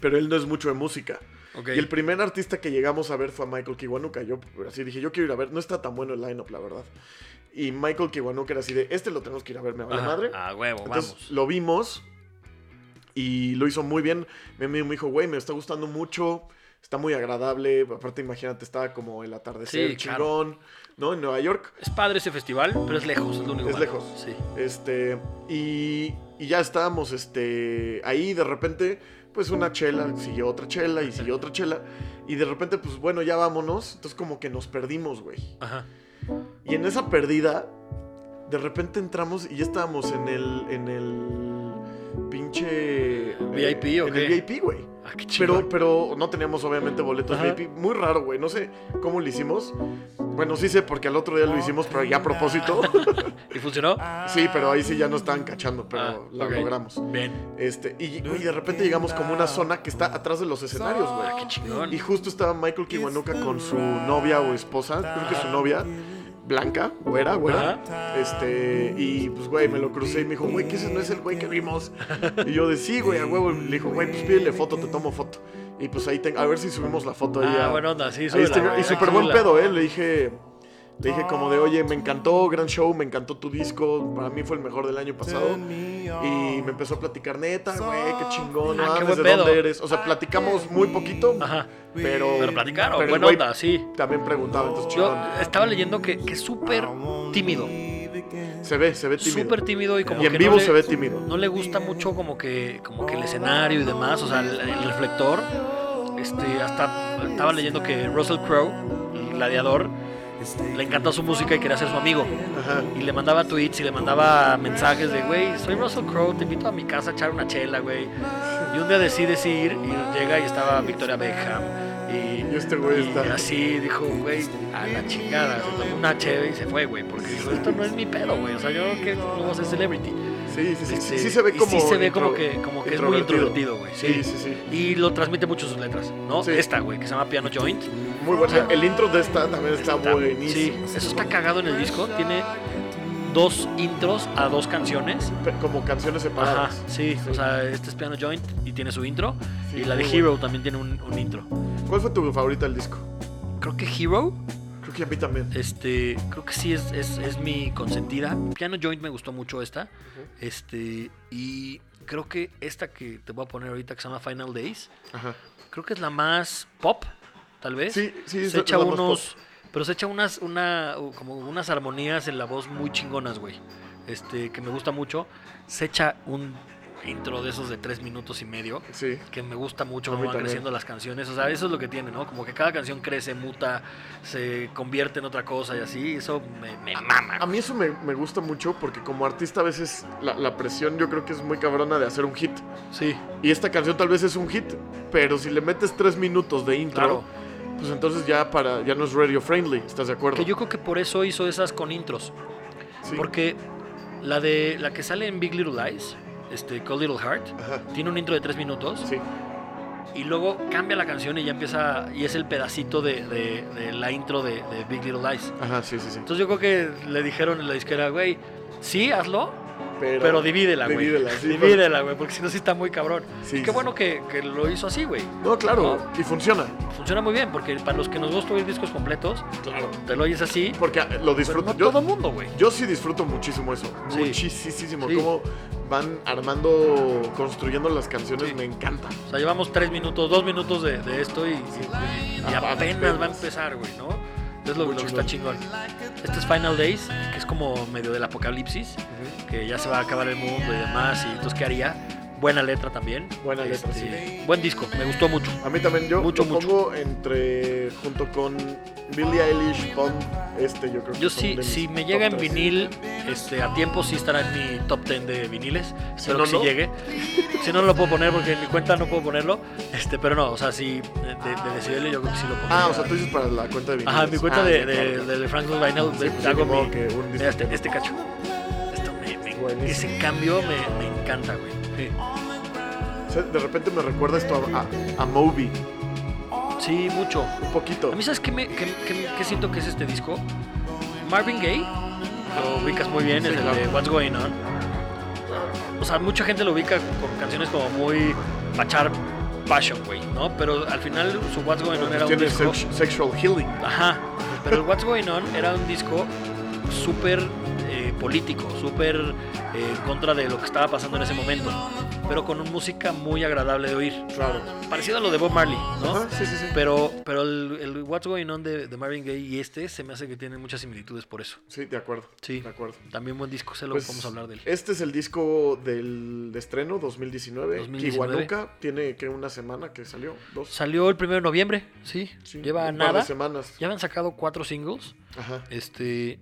Pero él no es mucho de música. Ok. Y el primer artista que llegamos a ver fue a Michael Kiwanuka. Yo así dije, yo quiero ir a ver. No está tan bueno el lineup, la verdad. Y Michael Kiwanuka era así de, este lo tenemos que ir a ver, me vale Ajá. madre. Ah, huevo, Entonces vamos. lo vimos y lo hizo muy bien. Mi amigo me dijo, güey, me está gustando mucho. está muy agradable. Aparte, imagínate, estaba como el atardecer Sí, claro. chingón, ¿no? En Nueva York. Es padre ese festival, pero es lejos, es lo único Es malo. lejos. Sí. Este, y, y ya estábamos este, ahí de repente, pues una chela, siguió otra chela y siguió otra chela. Y de repente, pues bueno, ya vámonos. Entonces como que nos perdimos, güey. Ajá. Y en esa pérdida, de repente entramos y ya estábamos en el, en el pinche... ¿VIP o En qué? el VIP, güey. Ah, qué Pero, chingón. pero no teníamos obviamente boletos Ajá. VIP. Muy raro, güey. No sé cómo lo hicimos. Bueno, sí sé porque al otro día lo hicimos, pero ya a propósito. ¿Y funcionó? sí, pero ahí sí ya no estaban cachando, pero Ah, lo logramos. Bien. Este, y, y de repente llegamos como a una zona que está atrás de los escenarios, Ah, güey. qué chingón. Y justo estaba Michael Kiwanuka con su novia o esposa, creo que su novia, blanca, güera, güera. Este, y pues, güey, me lo crucé y me dijo, güey, que ese no es el güey que vimos. Y yo de sí, güey, a huevo. Le dijo, güey, pues pídele foto, te tomo foto. Y pues ahí, ten- a ver si subimos la foto ahí. Ah, a- buena onda, sí, ahí güey, y súper buen pedo, ¿eh? Le dije, le dije como de, oye, me encantó, gran show, me encantó tu disco, para mí fue el mejor del año pasado. Y me empezó a platicar, neta, güey, qué chingón, Ah, qué ¿de dónde eres? O sea, platicamos muy poquito, Ajá. pero... Pero platicaron, pero buena onda, sí. También preguntaba, entonces Yo chingón. estaba leyendo que, que es súper tímido. Se ve, se ve tímido. Súper tímido y como y en que vivo no le, se ve tímido. no le gusta mucho como que, como que el escenario y demás, o sea, el, el reflector. Este, hasta estaba leyendo que Russell Crowe, el gladiador, le encantó su música y quería ser su amigo. Ajá. Y le mandaba tweets y le mandaba mensajes de, güey, soy Russell Crowe, te invito a mi casa a echar una chela, güey. Y un día decides ir y llega y estaba Victoria Beckham. Y, Y este güey y está- así dijo, güey, a la chingada. Se tomó una cheve y se fue, güey. Porque dijo, esto no es mi pedo, güey. O sea, yo que no voy a ser celebrity. Sí, sí, sí, sí, Este, sí se ve como... sí se ve intro- como que, como que es muy introvertido, güey. Sí, Sí. sí, sí. Y lo transmite mucho sus letras, ¿no? Sí. Esta, güey, que se llama Piano Joint. Muy bueno. El intro de esta también está, Está- buenísimo. Sí, eso está cagado en el disco. Tiene dos intros a dos canciones. Como canciones Ajá, separadas. sí, o sea, este es Piano Joint y tiene su intro. Sí, y la de Hero también tiene un, un intro. ¿Cuál fue tu favorita del disco? Creo que Hero, Creo que a mí también. este, creo que sí es, es, es mi consentida. Piano Joint me gustó mucho esta. Este, y creo que esta que te voy a poner ahorita que se llama Final Days, Ajá. creo que es la más pop, tal vez. Sí, sí, es se echa la más unos, pero se echa unas, una, como unas armonías en la voz muy chingonas, güey. Este, que me gusta mucho. Se echa un intro de esos de tres minutos y medio. Sí. que me gusta mucho cómo van también. creciendo las canciones. O sea, eso es lo que tiene, ¿no? Como que cada canción crece, muta, se convierte en otra cosa y así. Eso me, me mama. A mí eso me, me gusta mucho porque como artista a veces la, la presión yo creo que es muy cabrona de hacer un hit. Sí, Y esta canción tal vez es un hit, pero si le metes tres minutos de intro, Claro. pues entonces ya para ya no es radio friendly, ¿estás de acuerdo? que yo creo que por eso hizo esas con intros. Sí. Porque la de la que sale en Big Little Lies, este Cold Little Heart, Ajá. tiene un intro de tres minutos Sí. y luego cambia la canción y ya empieza y es el pedacito de, de- de la intro de, de Big Little Lies. Ajá, sí, sí, sí. Entonces yo creo que le dijeron en la disquera, güey, sí, hazlo, Pero divídela, güey. Divídela, sí, Divídela, güey, porque si no, sí está muy cabrón. Sí, y qué bueno que, que lo hizo así, güey. No, claro, y funciona. Funciona muy bien, porque para los que nos gusta oír discos completos, Claro. te lo oyes así. Porque ah, lo disfruto. no yo, todo mundo, güey. yo sí disfruto muchísimo eso. Muchísimo. Cómo van armando, construyendo las canciones, me encanta. O sea, llevamos tres minutos, dos minutos de, de esto y, y- y apenas va a empezar, güey, ¿no? Es lo, que está chingón. Este es Final Days, que es como medio del apocalipsis, que ya se va a acabar el mundo y demás. Y entonces, ¿qué haría? Buena letra también. Buena letra, Este, Buen disco, me gustó mucho. A mí también yo Mucho, lo mucho. pongo entre junto con Billie Eilish, Pond, este yo creo que Yo sí, de mis si me llega en vinil, este, a tiempo sí estará en mi top 10 de viniles. Espero no, que sí no. llegue. Si no, no lo puedo poner porque en mi cuenta no puedo ponerlo. Este, pero no, o sea, sí, de, de yo creo que sí lo pongo. Ah, o sea, tú dices para la cuenta de Billie Ajá, mi cuenta Ah, de, de, claro, de, Frank Vinyl, Sí, de- pues, hago mi, que un este, disco. este cacho. Esto me, me- Buenísimo. ese cambio me, me encanta, güey. Sí. O sea, de repente me recuerda esto a, a, a Moby, Sí, mucho. un poquito. A mí, ¿sabes qué, me, qué, qué- qué siento que es este disco? Marvin Gaye, lo ubicas muy bien, Sí, es el claro. de What's Going On. O sea, mucha gente lo ubica con canciones como muy pachar passion, güey, ¿no? Pero al final su What's Going On era un disco... sex- sexual healing. Ajá, pero el What's Going On era un disco súper eh, político, súper eh, en contra de lo que estaba pasando en ese momento. pero con una música muy agradable de oír. Claro. Parecido a lo de Bob Marley, ¿no? Ajá, sí, sí, sí. Pero, pero el, el What's Going On de, de Marvin Gaye y este se me hace que tienen muchas similitudes por eso. Sí, de acuerdo. Sí. De acuerdo. También buen disco, se lo Pues, vamos a hablar de él. Este es el disco del de estreno 2019. 2019. Kiwanuka tiene que una semana que salió, dos. Salió el 1 de noviembre, sí. Sí, Lleva un par de nada. semanas. Ya habían sacado cuatro singles. Ajá. Este.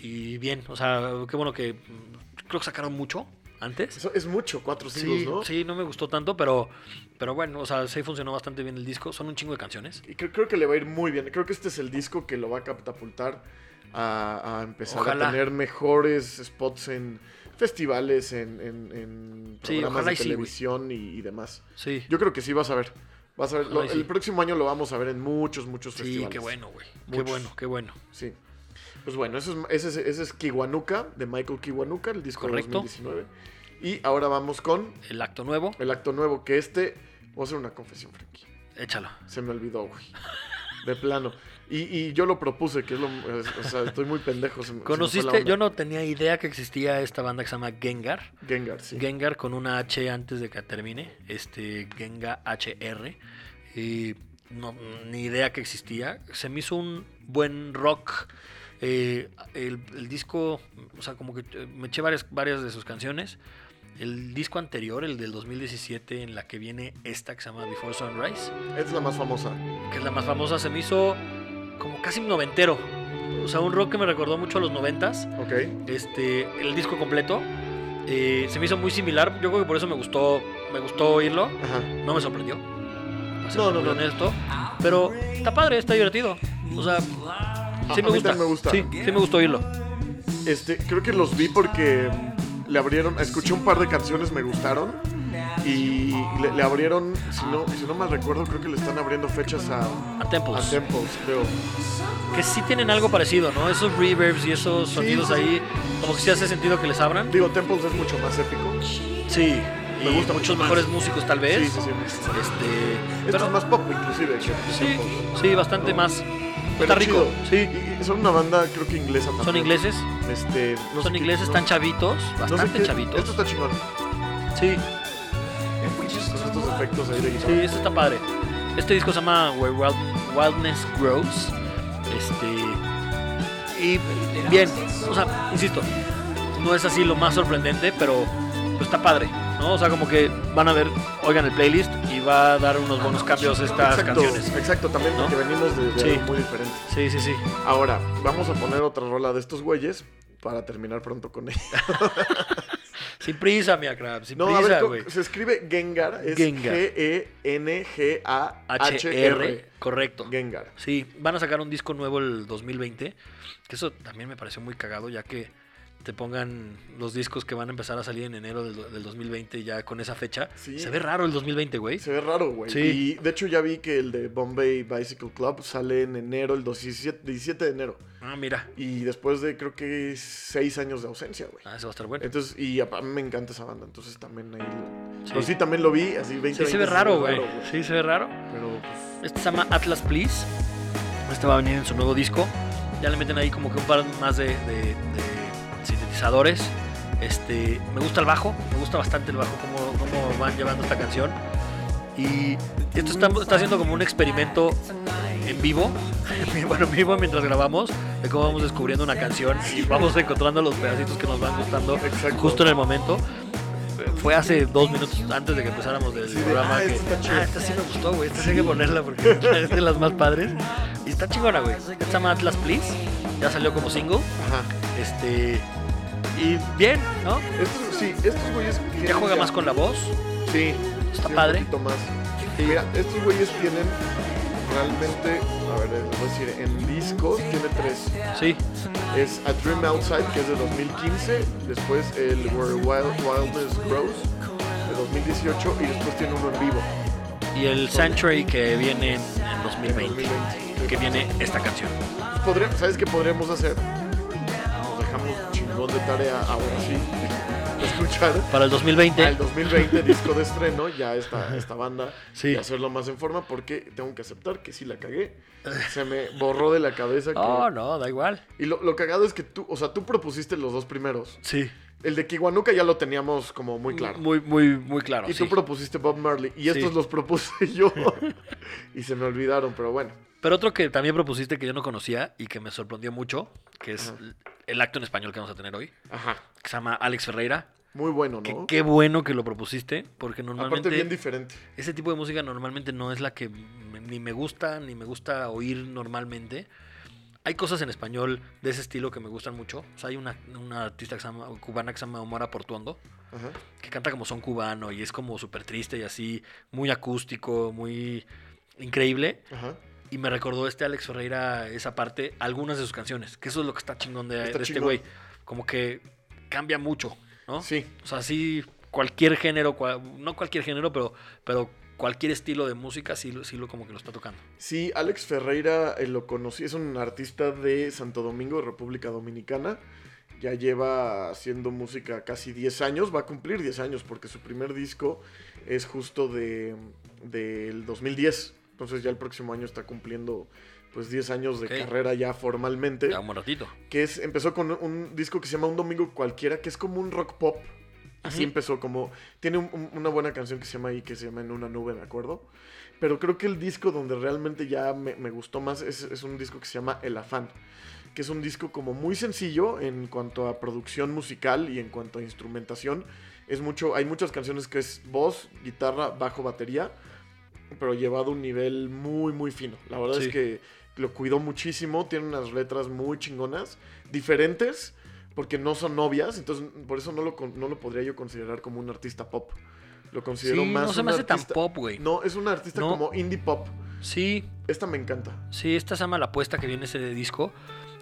Y bien, o sea, qué bueno que. mm, Creo que sacaron mucho antes. Eso es mucho, cuatro singles, Sí, ¿no? sí, no me gustó tanto, pero, pero bueno, o sea, sí funcionó bastante bien el disco. Son un chingo de canciones. Y creo, creo que le va a ir muy bien. Creo que este es el disco que lo va a catapultar a, a empezar Ojalá. a tener mejores spots en festivales, en, en- en Sí, programas de y sí, güey. televisión y, y demás. Sí. Yo creo que sí vas a ver. Vas a ver. Lo- sí. El próximo año lo vamos a ver en muchos, muchos Sí, festivales. qué bueno, güey. Qué bueno, qué bueno. Sí. Pues bueno, eso es, ese, es, ese es Kiwanuka, de Michael Kiwanuka, el disco Correcto. de 2019. Y ahora vamos con El acto nuevo, el acto nuevo, que este... Voy a hacer una confesión, Frankie. échalo. Se me olvidó, güey. De plano. Y, y yo lo propuse, que es lo... o sea, estoy muy pendejo. se se ¿Conociste? Yo no tenía idea que existía esta banda que se llama Gengar. Gengar, sí. Gengar con una H antes de que termine. Este, Genga HR. Y no, ni idea que existía. Se me hizo un buen rock. Eh, el, el disco, o sea, como que eh, me eché varias, varias de sus canciones. El disco anterior, el del 2017, en la que viene esta que se llama Before Sunrise, Es la más famosa. que es la más famosa, se me hizo como casi noventero. O sea, un rock que me recordó mucho a los noventas Ok. este el disco completo eh, se me hizo muy similar yo creo que por eso me gustó me gustó oírlo Ajá. no me sorprendió No, no, no. honesto pero está padre está divertido o sea sí me gusta me gusta. sí sí me gustó oírlo Este, creo que los vi porque le abrieron, escuché un par de canciones, me gustaron. Y le, le abrieron, si no, si no mal recuerdo, creo que le están abriendo fechas a, a Temples a Temples, creo. que sí tienen algo parecido no esos reverbs y esos sonidos sí, sí. ahí como que sí hace sentido que les abran Digo, Temples es mucho más épico. sí Me y gusta muchos mucho más. mejores músicos tal vez Sí, sí, sí. este Esto pero es más pop, inclusive, que sí sí bastante más Pero está rico chido. sí Y- son una banda, creo que inglesa también. son ingleses Este, no son ingleses no- están chavitos no sé bastante qué- chavitos Esto está chingón. sí Con estos efectos ahí de guitarra. Sí, este está padre. Este disco se llama Where Wild- Wildness Grows. Este. Y bien, o sea, insisto, no es así lo más sorprendente, pero pues, está padre, ¿no? O sea, como que van a ver, oigan el playlist y va a dar unos buenos cambios a estas exacto, canciones. exacto, también ¿No? porque venimos de, de Sí. algo muy diferente. Sí, sí, sí. Ahora, vamos a poner otra rola de estos güeyes para terminar pronto con ella. Sin prisa, mi crab, sin No, prisa, güey. se escribe Gengar, es Gengar. G-E-N-G-A-H-R. HR, correcto. Gengar. Sí, van a sacar un disco nuevo el 2020. Que eso también me pareció muy cagado, ya que te pongan los discos que van a empezar a salir en enero del, do- del 2020 ya con esa fecha. Sí. Se ve raro el 2020, güey. Se ve raro, güey. Sí. Y de hecho ya vi que el de Bombay Bicycle Club sale en enero, el 17, 17 de enero. Ah, mira. Y después de creo que seis años de ausencia, güey. Ah, ese va a estar bueno. Entonces, y a, mí me encanta esa banda, entonces también ahí... Sí. Pero sí, también lo vi, así 20 Sí, se ve raro, güey. Sí, se ve raro. Pero pues, Este se llama Atlas Please. Este va a venir en su nuevo disco. Ya le meten ahí como que un par más de, de- de sintetizadores. Este, me gusta el bajo, me gusta bastante el bajo, cómo, cómo van llevando esta canción. Y esto está, está haciendo como un experimento en vivo, bueno, en vivo mientras grabamos, de cómo vamos descubriendo una canción y vamos encontrando los pedacitos que nos van gustando Exacto. justo en el momento. Fue hace dos minutos antes de que empezáramos del Sí, programa ah, que ah, esta sí me gustó, güey, esta sí hay que ponerla porque es de las más padres. Y está chingona, güey. Esta se llama Atlas Please, ya salió como single. ajá. Este. Y bien, ¿no? Estos, sí, estos güeyes... Ya juega más con la voz. Sí. Está sí, padre. Un poquito más. Mira, estos güeyes tienen realmente... A ver, voy a decir, en discos tiene tres. Sí, Es A Dream Outside, que es de 2015. Después el Where Wild, Wildness Grows, de 2018. Y después tiene uno en vivo. y el Sanctuary que viene en, en 2020, 2020. que viene esta canción. ¿Sabes qué podríamos hacer? Tarea ahora sí. Escuchar Para el 2020, al 2020 disco de estreno, ya esta, esta banda, Sí. y hacerlo más en forma, porque tengo que aceptar que sí la cagué. Se me borró de la cabeza. que- oh, no, da igual. Y lo, lo cagado es que tú, o sea, tú propusiste los dos primeros. Sí, El de Kiwanuka ya lo teníamos como muy claro. Muy, muy, muy claro. y sí. tú propusiste Bob Marley. Y estos Sí. los propuse yo. y se me olvidaron, pero bueno. Pero otro que también propusiste que yo no conocía y que me sorprendió mucho, que es Ajá. El acto en español que vamos a tener hoy, Ajá. que se llama Alex Ferreira. Muy bueno, Que ¿no? qué bueno que lo propusiste, porque Aparte, normalmente bien diferente. ese tipo de música normalmente no es la que me- ni me gusta, ni me gusta oír normalmente. Hay cosas en español de ese estilo que me gustan mucho. O sea, hay una, una artista que se llama, cubana que se llama Omar Portuondo, Ajá. que canta como son cubano y es como súper triste y así, muy acústico, muy increíble. Ajá. Y me recordó este Alex Ferreira esa parte, algunas de sus canciones, que eso es lo que está chingón de, Está de este güey. Como que cambia mucho, ¿no? Sí. O sea, sí, cualquier género, no cualquier género, pero, pero cualquier estilo de música sí, lo- sí lo como que lo está tocando. Sí, Alex Ferreira eh, lo conocí, es un artista de Santo Domingo, República Dominicana. Ya lleva haciendo música casi 10 años, va a cumplir 10 años porque su primer disco es justo de del 2010. Entonces ya el próximo año está cumpliendo pues 10 años de Ok. carrera ya formalmente. Ya un ratito. que es empezó con un disco que se llama Un Domingo Cualquiera, que es como un rock pop. Así empezó, como... Tiene un- un- una buena canción que se llama ahí, que se llama En una nube, me acuerdo. Pero creo que el disco donde realmente ya me, me gustó más es, es un disco que se llama El Afán. Que es un disco como muy sencillo en cuanto a producción musical y en cuanto a instrumentación. Es mucho, hay muchas canciones que es voz, guitarra, bajo, batería, pero llevado a un nivel muy, muy fino. La verdad Sí. es que lo cuidó muchísimo, tiene unas letras muy chingonas, diferentes, porque no son novias, entonces por eso no lo, no lo podría yo considerar como un artista pop. Lo considero Sí, más no se me hace tan pop, güey. No, es un artista No. como indie pop. Sí, Esta me encanta. sí, esta se llama La Apuesta que viene ese disco.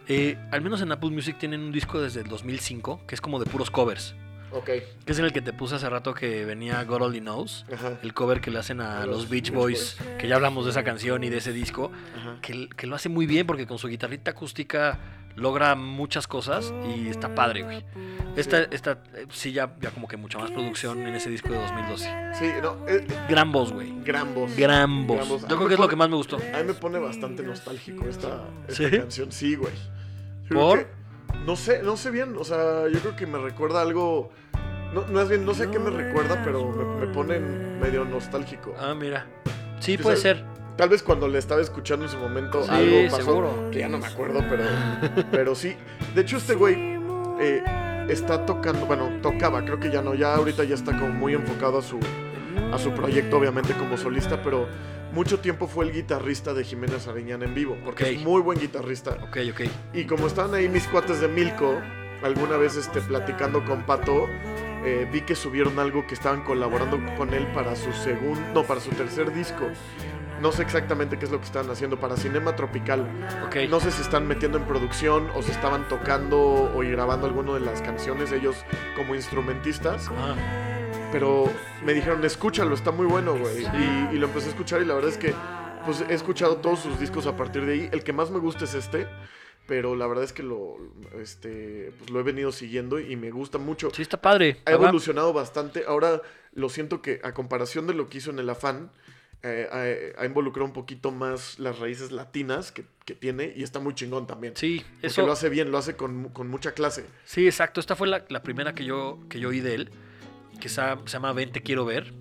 Eh, al menos en Apple Music tienen un disco desde el 2005, que es como de puros covers. Ok. Que es en el que te puse hace rato que venía God Only Knows. Ajá. El cover que le hacen a A los, los Beach Boys, que ya hablamos de esa canción y de ese disco, que, que lo hace muy bien porque con su guitarrita acústica logra muchas cosas y está padre, güey. Esta, esta eh, sí, ya, ya como que mucha más producción en ese disco de 2012. Sí, no, eh, Gran voz, güey. gran voz. Gran voz. Gran voz. Yo creo que es lo que más me gustó. A mí me pone bastante nostálgico esta, esta ¿Sí? canción. Sí, güey. ¿Por? No sé, no sé bien. O sea, yo creo que me recuerda algo. No, no es bien, no sé qué me recuerda, pero me, me pone medio nostálgico. Ah, mira. Sí, ¿Tú puede sabes? ser. Tal vez cuando le estaba escuchando en su momento Sí, algo pasó seguro. que ya no me acuerdo, pero, pero sí. De hecho, este güey eh, está tocando, bueno, tocaba, creo que ya no, ya ahorita ya está como muy enfocado a su, a su proyecto, obviamente como solista, pero mucho tiempo fue el guitarrista de Jiménez Ariñana en vivo, porque es muy buen guitarrista. Ok, ok. Y como estaban ahí mis cuates de Milko, alguna vez este, platicando con Pato, eh, vi que subieron algo que estaban colaborando con él para su segundo, no, para su tercer disco. No sé exactamente qué es lo que estaban haciendo para Cinema Tropical. Ok. No sé si están metiendo en producción o si estaban tocando o grabando alguna de las canciones ellos como instrumentistas. Ah, Pero me dijeron, escúchalo, está muy bueno, güey. Y, y lo empecé a escuchar y la verdad es que pues, he escuchado todos sus discos a partir de ahí. El que más me gusta es este. Pero la verdad es que lo, este, pues, lo he venido siguiendo y me gusta mucho. sí, está padre. Ha evolucionado bastante. Ahora lo siento que a comparación de lo que hizo en el afán, eh, ha, ha involucrado un poquito más las raíces latinas que, que tiene y está muy chingón también. Sí, Porque eso. lo hace bien, lo hace con, con mucha clase. Sí, exacto. Esta fue la, la primera que yo, que yo oí de él, que se, llama Ven, te quiero ver,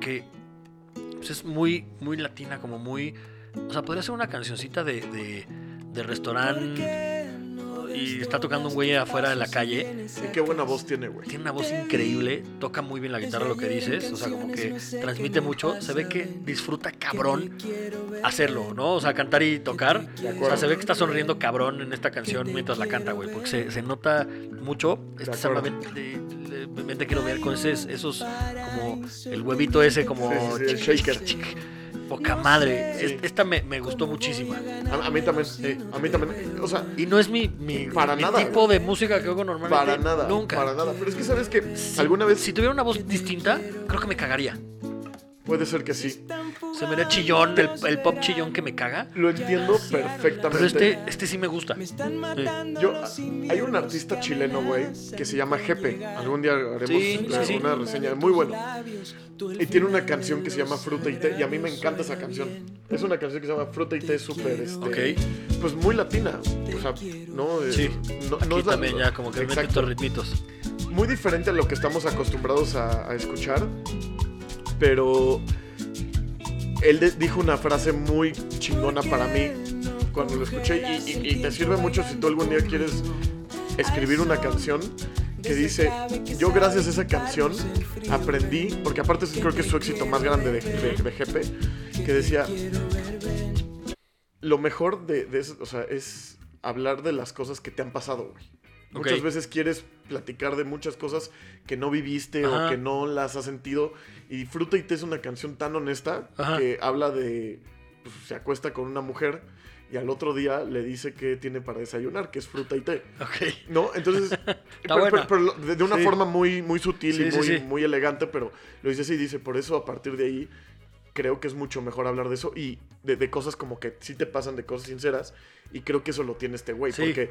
que pues, es muy, muy latina, como muy... O sea, podría ser una cancioncita de, de, de restaurante y está tocando un güey afuera en la calle. Y qué buena voz tiene, güey. Tiene una voz increíble, toca muy bien la guitarra, lo que dices, o sea, como que transmite mucho, se ve que disfruta cabrón hacerlo, ¿no? O sea, cantar y tocar. O sea, se ve que está sonriendo cabrón en esta canción mientras la canta, güey, porque se, se nota mucho. Este quiero ver con esos, esos, como el huevito ese, como. Sí, sí, sí, el shaker. Poca madre. Sí. Esta me, me gustó muchísimo. A, a mí también, a mí también. O sea, Y no es mi, mi, Para mi nada, tipo de música que oigo normalmente. para nada. Nunca. Para nada. Pero es que sabes que Si- alguna vez Si tuviera una voz distinta, creo que me cagaría. puede ser que sí. Se me da chillón, el, el pop chillón que me caga. Lo entiendo perfectamente. Pero este, este sí me gusta. Sí. Yo, hay un artista chileno, güey, que se llama Jepe. Algún día haremos Sí, eh, sí, sí. una reseña muy bueno. Y tiene una canción que se llama Fruta y Té, y a mí me encanta esa canción. Es una canción que se llama Fruta y Té, súper, este, Ok. pues muy latina. O sea, no, Eh, Sí. no, no Aquí es la- también ya como que mete Exacto. estos ritmitos. muy diferente a lo que estamos acostumbrados a, a escuchar, pero él de- dijo una frase muy chingona para mí cuando lo escuché y, y- y te sirve mucho si tú algún día quieres escribir una canción que dice, yo gracias a esa canción aprendí, porque aparte es- creo que es su éxito más grande de, de, de GP, que decía, lo mejor de, de eso, o sea, es hablar de las cosas que te han pasado, güey. Muchas veces quieres platicar de muchas cosas que no viviste Ajá. o que no las has sentido. Y Fruta y Té es una canción tan honesta Ajá. que habla de. pues, se acuesta con una mujer y al otro día le dice que tiene para desayunar, que es fruta y té. Ok. ¿No? Entonces. pero, de, una Sí. forma muy, muy sutil Sí, y muy, sí. muy elegante, pero lo dice así: dice, por eso a partir de ahí creo que es mucho mejor hablar de eso y de, de cosas como que sí te pasan de cosas sinceras. Y creo que eso lo tiene este güey, porque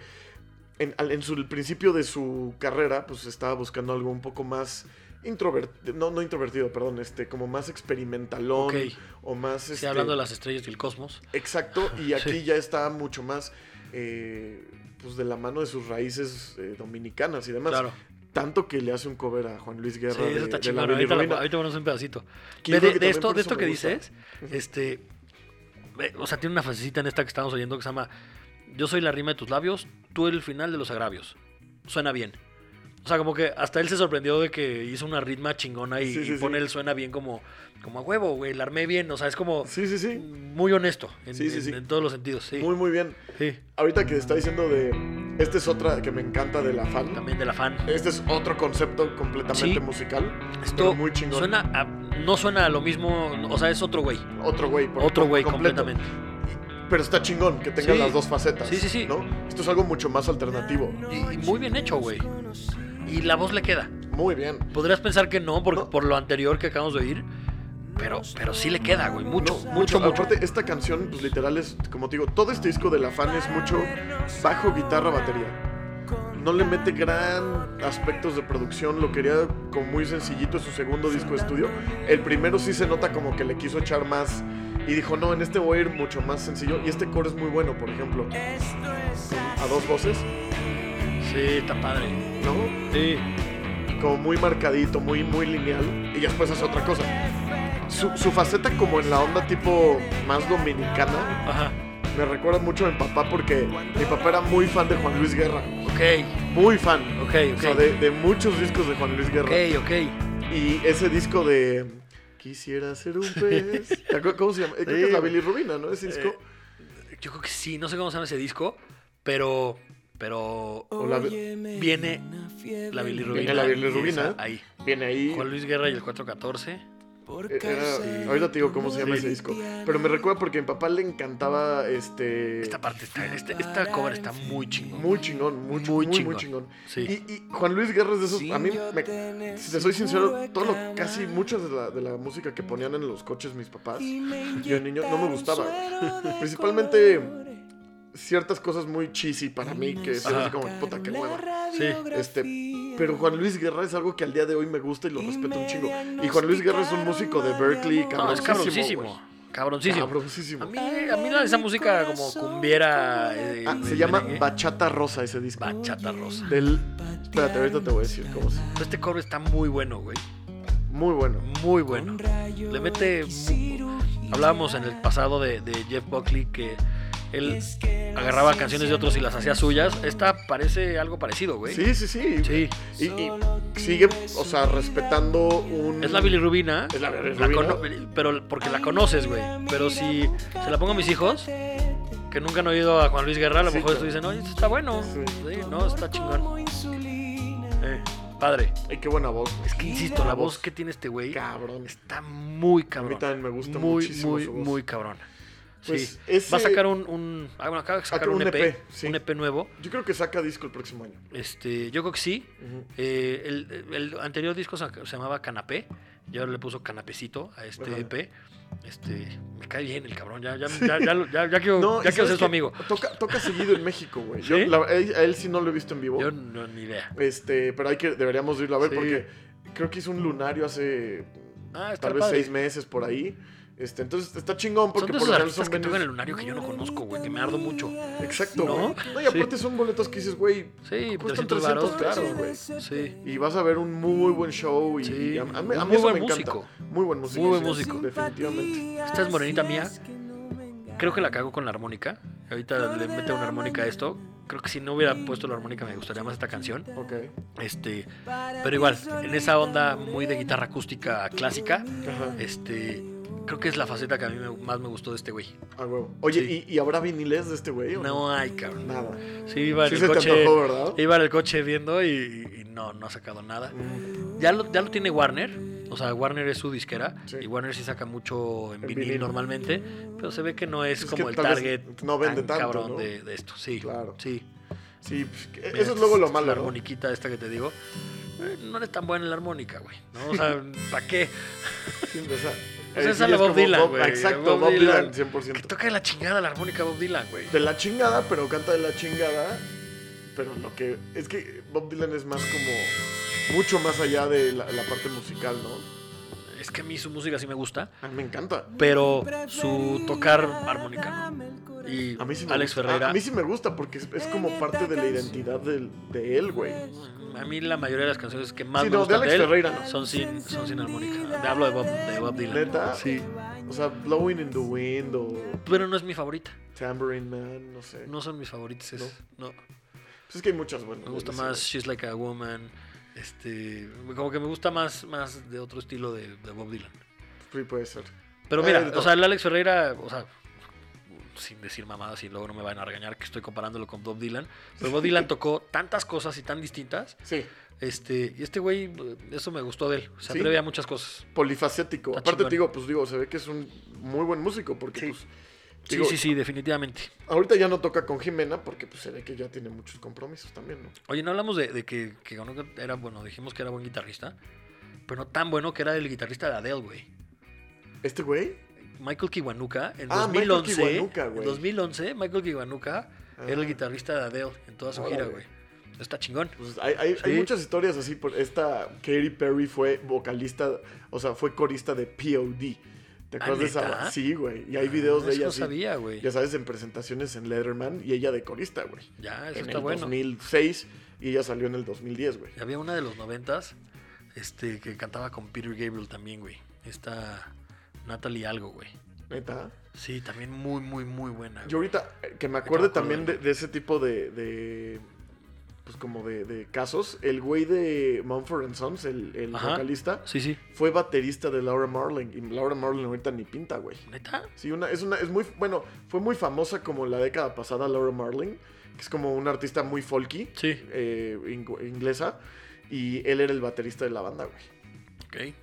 en, en su, el principio de su carrera, pues estaba buscando algo un poco más introvertido, no, no introvertido, perdón, este, como más experimentalón Ok. o más... Sí, este, hablando de las estrellas y el cosmos. Exacto, y aquí Sí. ya está mucho más, eh, pues de la mano de sus raíces eh, dominicanas y demás. Claro. Tanto que le hace un cover a Juan Luis Sí, Guerra de, eso está de la. Ahorita, la- ahorita ponemos un pedacito. De, esto, de esto que gusta. dices, este. O sea, tiene una frasecita en esta que estamos oyendo que se llama Yo soy la rima de tus labios, tú el final de los agravios. Suena bien. O sea, como que hasta él se sorprendió de que hizo una ritma chingona y, Sí, sí, y sí. pone el suena bien como, como a huevo, güey. La armé bien. O sea, es como muy honesto en, Sí, sí, en- sí. en todos los sentidos. Muy, muy bien. sí. Ahorita que está diciendo de... Esta es otra que me encanta de la fan. También de la fan. Este es otro concepto completamente musical. Esto muy chingón. suena a- no suena a lo mismo. O sea, es otro güey. Otro güey. por- Otro güey completo. completamente. Pero está chingón que tenga Sí. las dos facetas. Sí, sí, sí. ¿no? Esto es algo mucho más alternativo. Y, y muy bien hecho, güey. Y la voz le queda. Muy bien. Podrías pensar que no, por, No. por lo anterior que acabamos de oír. Pero, pero sí le queda, güey. Mucho, No, mucho, mucho. Aparte, esta canción, pues literal es, como te digo, todo este disco de La Fan es mucho bajo, guitarra, batería. No le mete gran aspectos de producción, lo quería como muy sencillito, es su segundo disco de estudio. El primero sí se nota como que le quiso echar más y dijo, no, en este voy a ir mucho más sencillo. Y este coro es muy bueno, por ejemplo, a dos voces, Sí, está padre. ¿No? Sí. como muy marcadito, muy, muy lineal, y después hace otra cosa. Su, su faceta como en la onda tipo más dominicana Ajá. me recuerda mucho a mi papá porque mi papá era muy fan de Juan Luis Guerra, Ok, muy fan, ok, o sea, ok. de, de muchos discos de Juan Luis Guerra. Ok, ok. Y ese disco de Quisiera ser un pez, ¿Te acuerdas ¿cómo se llama? Creo que es la Sí. bilirrubina, ¿no? Ese disco. Eh, Yo creo que sí, no sé cómo se llama ese disco, pero. Pero. La- Viene la bilirrubina. Viene la bilirrubina. esa, Ahí. viene ahí. Juan Luis Guerra y el 414. Eh, era- ahorita te digo cómo se llama Sí. ese disco. Pero me recuerda porque a mi papá le encantaba este. Esta parte está. Este, esta cover está muy chingón. Muy chingón, Muy muy, muy, chingón. chingón. Sí. Y, y Juan Luis Guerra es de esos. A mí, me- si te soy sincero, todo lo, casi mucha de la, de la música que ponían en los coches mis papás, yo niño, no me gustaba. Principalmente ciertas cosas muy cheesy para mí, que es así como, puta, qué hueva. Sí. Este, pero Juan Luis Guerra es algo que al día de hoy me gusta y lo respeto un chingo. Y Juan Luis Guerra es un músico de Berkeley, No, es cabroncísimo. cabroncísimo. Cabroncísimo. A mí, a mí la- esa música como cumbiera. eh, Ah, se llama merengue. Bachata Rosa ese disco. Bachata Rosa. Del. Espérate, ahorita te voy a decir cómo se. Este cover está muy bueno, güey. Muy bueno. Muy bueno. Le mete. Hablábamos en el pasado de, de Jeff Buckley que él agarraba canciones de otros y las hacía suyas. Esta parece algo parecido, güey. Sí, sí, sí. Sí. Y, y sigue, o sea, respetando un. Es la bilirrubina. Es la la bilirrubina. cono- pero porque la conoces, güey. Pero si se la pongo a mis hijos, que nunca han oído a Juan Luis Guerra, a lo Sí, mejor claro. dicen, oye, esto está bueno. Sí. Sí, no, está chingón. Eh, padre. Ay, qué buena voz. Es que insisto, la voz que tiene este güey Cabrón. está muy A mí cabrón. también me gusta muy, muchísimo muy, su voz. muy cabrón. Pues sí. ese- Va a sacar un, un- ah, bueno, acaba de sacar Saca un, un EP, EP, sí. un EP nuevo. Yo creo que saca disco el próximo año. Este, yo creo que sí. Eh, el, el anterior disco se, se llamaba Canapé y ahora le puso Canapecito a este Ajá. EP. Este, me cae bien el cabrón. Ya, ya, ya, ya, ya- ya quiero, No, ya ¿y quiero sabes ser su amigo. Toca, toca seguido en México, güey. Yo ¿Sí? a él, sí no lo he visto en vivo. Yo no, ni idea. Este, pero hay que, deberíamos irlo a ver Sí. porque creo que hizo un lunario hace Ah, tal vez padre. seis meses por ahí. Este, entonces está chingón Son porque de por esos lo artistas son que tocan el lunario que yo no conozco, güey, que me ardo mucho. Exacto, ¿No? güey. No, y aparte Sí. son boletos que dices, güey, Sí, cuestan 300 300 varos, pesos, güey. Sí. Y vas a ver un muy buen show y, Sí, y a, a a mí muy eso buen me encanta. músico. Muy buen músico. Muy buen músico. Definitivamente. Esta es morenita mía. Creo que la cago con la armónica. Ahorita le mete una armónica a esto. Creo que si no hubiera puesto la armónica me gustaría más esta canción. Ok. Este, pero igual, en esa onda muy de guitarra acústica clásica, Ajá. este, creo que es la faceta que a mí me- más me gustó de este güey. A huevo. Oye, Sí. ¿y, y habrá viniles de este güey? o No hay, cabrón. Nada. Sí, iba en Sí el se te coche. antojó, ¿verdad? Iba en el coche viendo y, y no, no ha sacado nada. Mm, Ya lo, ya lo tiene Warner. O sea, Warner es su disquera. Sí. Y Warner sí saca mucho en vinil, vinil. normalmente. Pero se ve que no es, Es como el target no vende tan tanto, cabrón ¿no? de, de esto. Sí, Claro. sí. Sí, pues, Mira, eso es luego lo malo, La ¿no? armoniquita esta que te digo. eh, No eres tan buena en la armónica, güey. ¿no? O sea, ¿para qué? Sea, Pues eh, esa sí, la es Bob Dylan, güey. Exacto, Bob Dylan. Dylan, 100%. Que toca de la chingada la armónica Bob Dylan, güey. De la chingada, pero canta de la chingada. Pero lo que. Es que Bob Dylan es más como. Mucho más allá de la, la parte musical, ¿no? Es que a mí su música sí me gusta. A mí me encanta. Pero su tocar armónica, ¿no? Y A mí sí me Alex gusta. Ferreira. A, mí sí me gusta porque es, es como parte de la identidad del- de él, güey. A mí la mayoría de las canciones que más Sí, me no, gustan de, Alex él Ferreira no. son sin, son sin armónica. Te hablo de Bob, de Bob Dylan. ¿Neta? Sí. O sea, Blowing in the Wind o Pero no es mi favorita. Tambourine Man, no sé. No son mis favoritas. es- no. Pues es que hay muchas buenas. Me gusta más. She's Like a Woman. Este, como que me gusta más, más de otro estilo de, de Bob Dylan. Sí, puede ser. Pero mira, de o sea, el Alex Ferreira, o sea, sin decir mamadas y luego no me van a regañar que estoy comparándolo con Bob Dylan. Pero Bob Dylan tocó tantas cosas y tan distintas. Sí, Este, y este güey, eso me gustó de él. Se Sí. atreve a muchas cosas. polifacético. Está Aparte te digo, pues digo, se ve que es un muy buen músico porque Sí. pues Sí, Digo- sí, sí, definitivamente. ahorita ya no toca con Jimena porque pues se ve que ya tiene muchos compromisos también, ¿no? Oye, no hablamos de, de que, que era bueno, dijimos que era buen guitarrista, pero no tan bueno que era el guitarrista de Adele, güey. Este güey, Michael Kiwanuka, en Ah, Michael 2011, Kiwanuka, en güey. 2011, Michael Kiwanuka era el Ah. guitarrista de Adele en toda su Órale. gira, güey. Está chingón. pues hay, hay- hay Sí. muchas historias así. Por esta Katy Perry fue vocalista, o sea, fue corista de POD. ¿Te ¿Ah, acuerdas de esa? Sí, güey. Y hay videos de ella no así, sabía, güey. ya sabes, en presentaciones en Letterman y ella de corista, güey. Ya, eso En está el bueno. 2006 y ella salió en el 2010, güey. Y Había una de los noventas este, que cantaba con Peter Gabriel también, güey. Esta Natalie algo, güey. Neta. Sí, también muy, muy, muy buena. güey. Yo ahorita, eh, que me acuerde también de, ese tipo de, de, pues como de, de casos, el güey de Mumford and Sons, el, el Ajá. vocalista, Sí, sí. fue baterista de Laura Marling. Y Laura Marling ahorita ni pinta, güey. ¿Neta? Sí, una, es una, es muy, bueno, fue muy famosa como la década pasada Laura Marling, que es como una artista muy folky, Sí. eh, ing- inglesa, y él era el baterista de la banda, güey. Ok.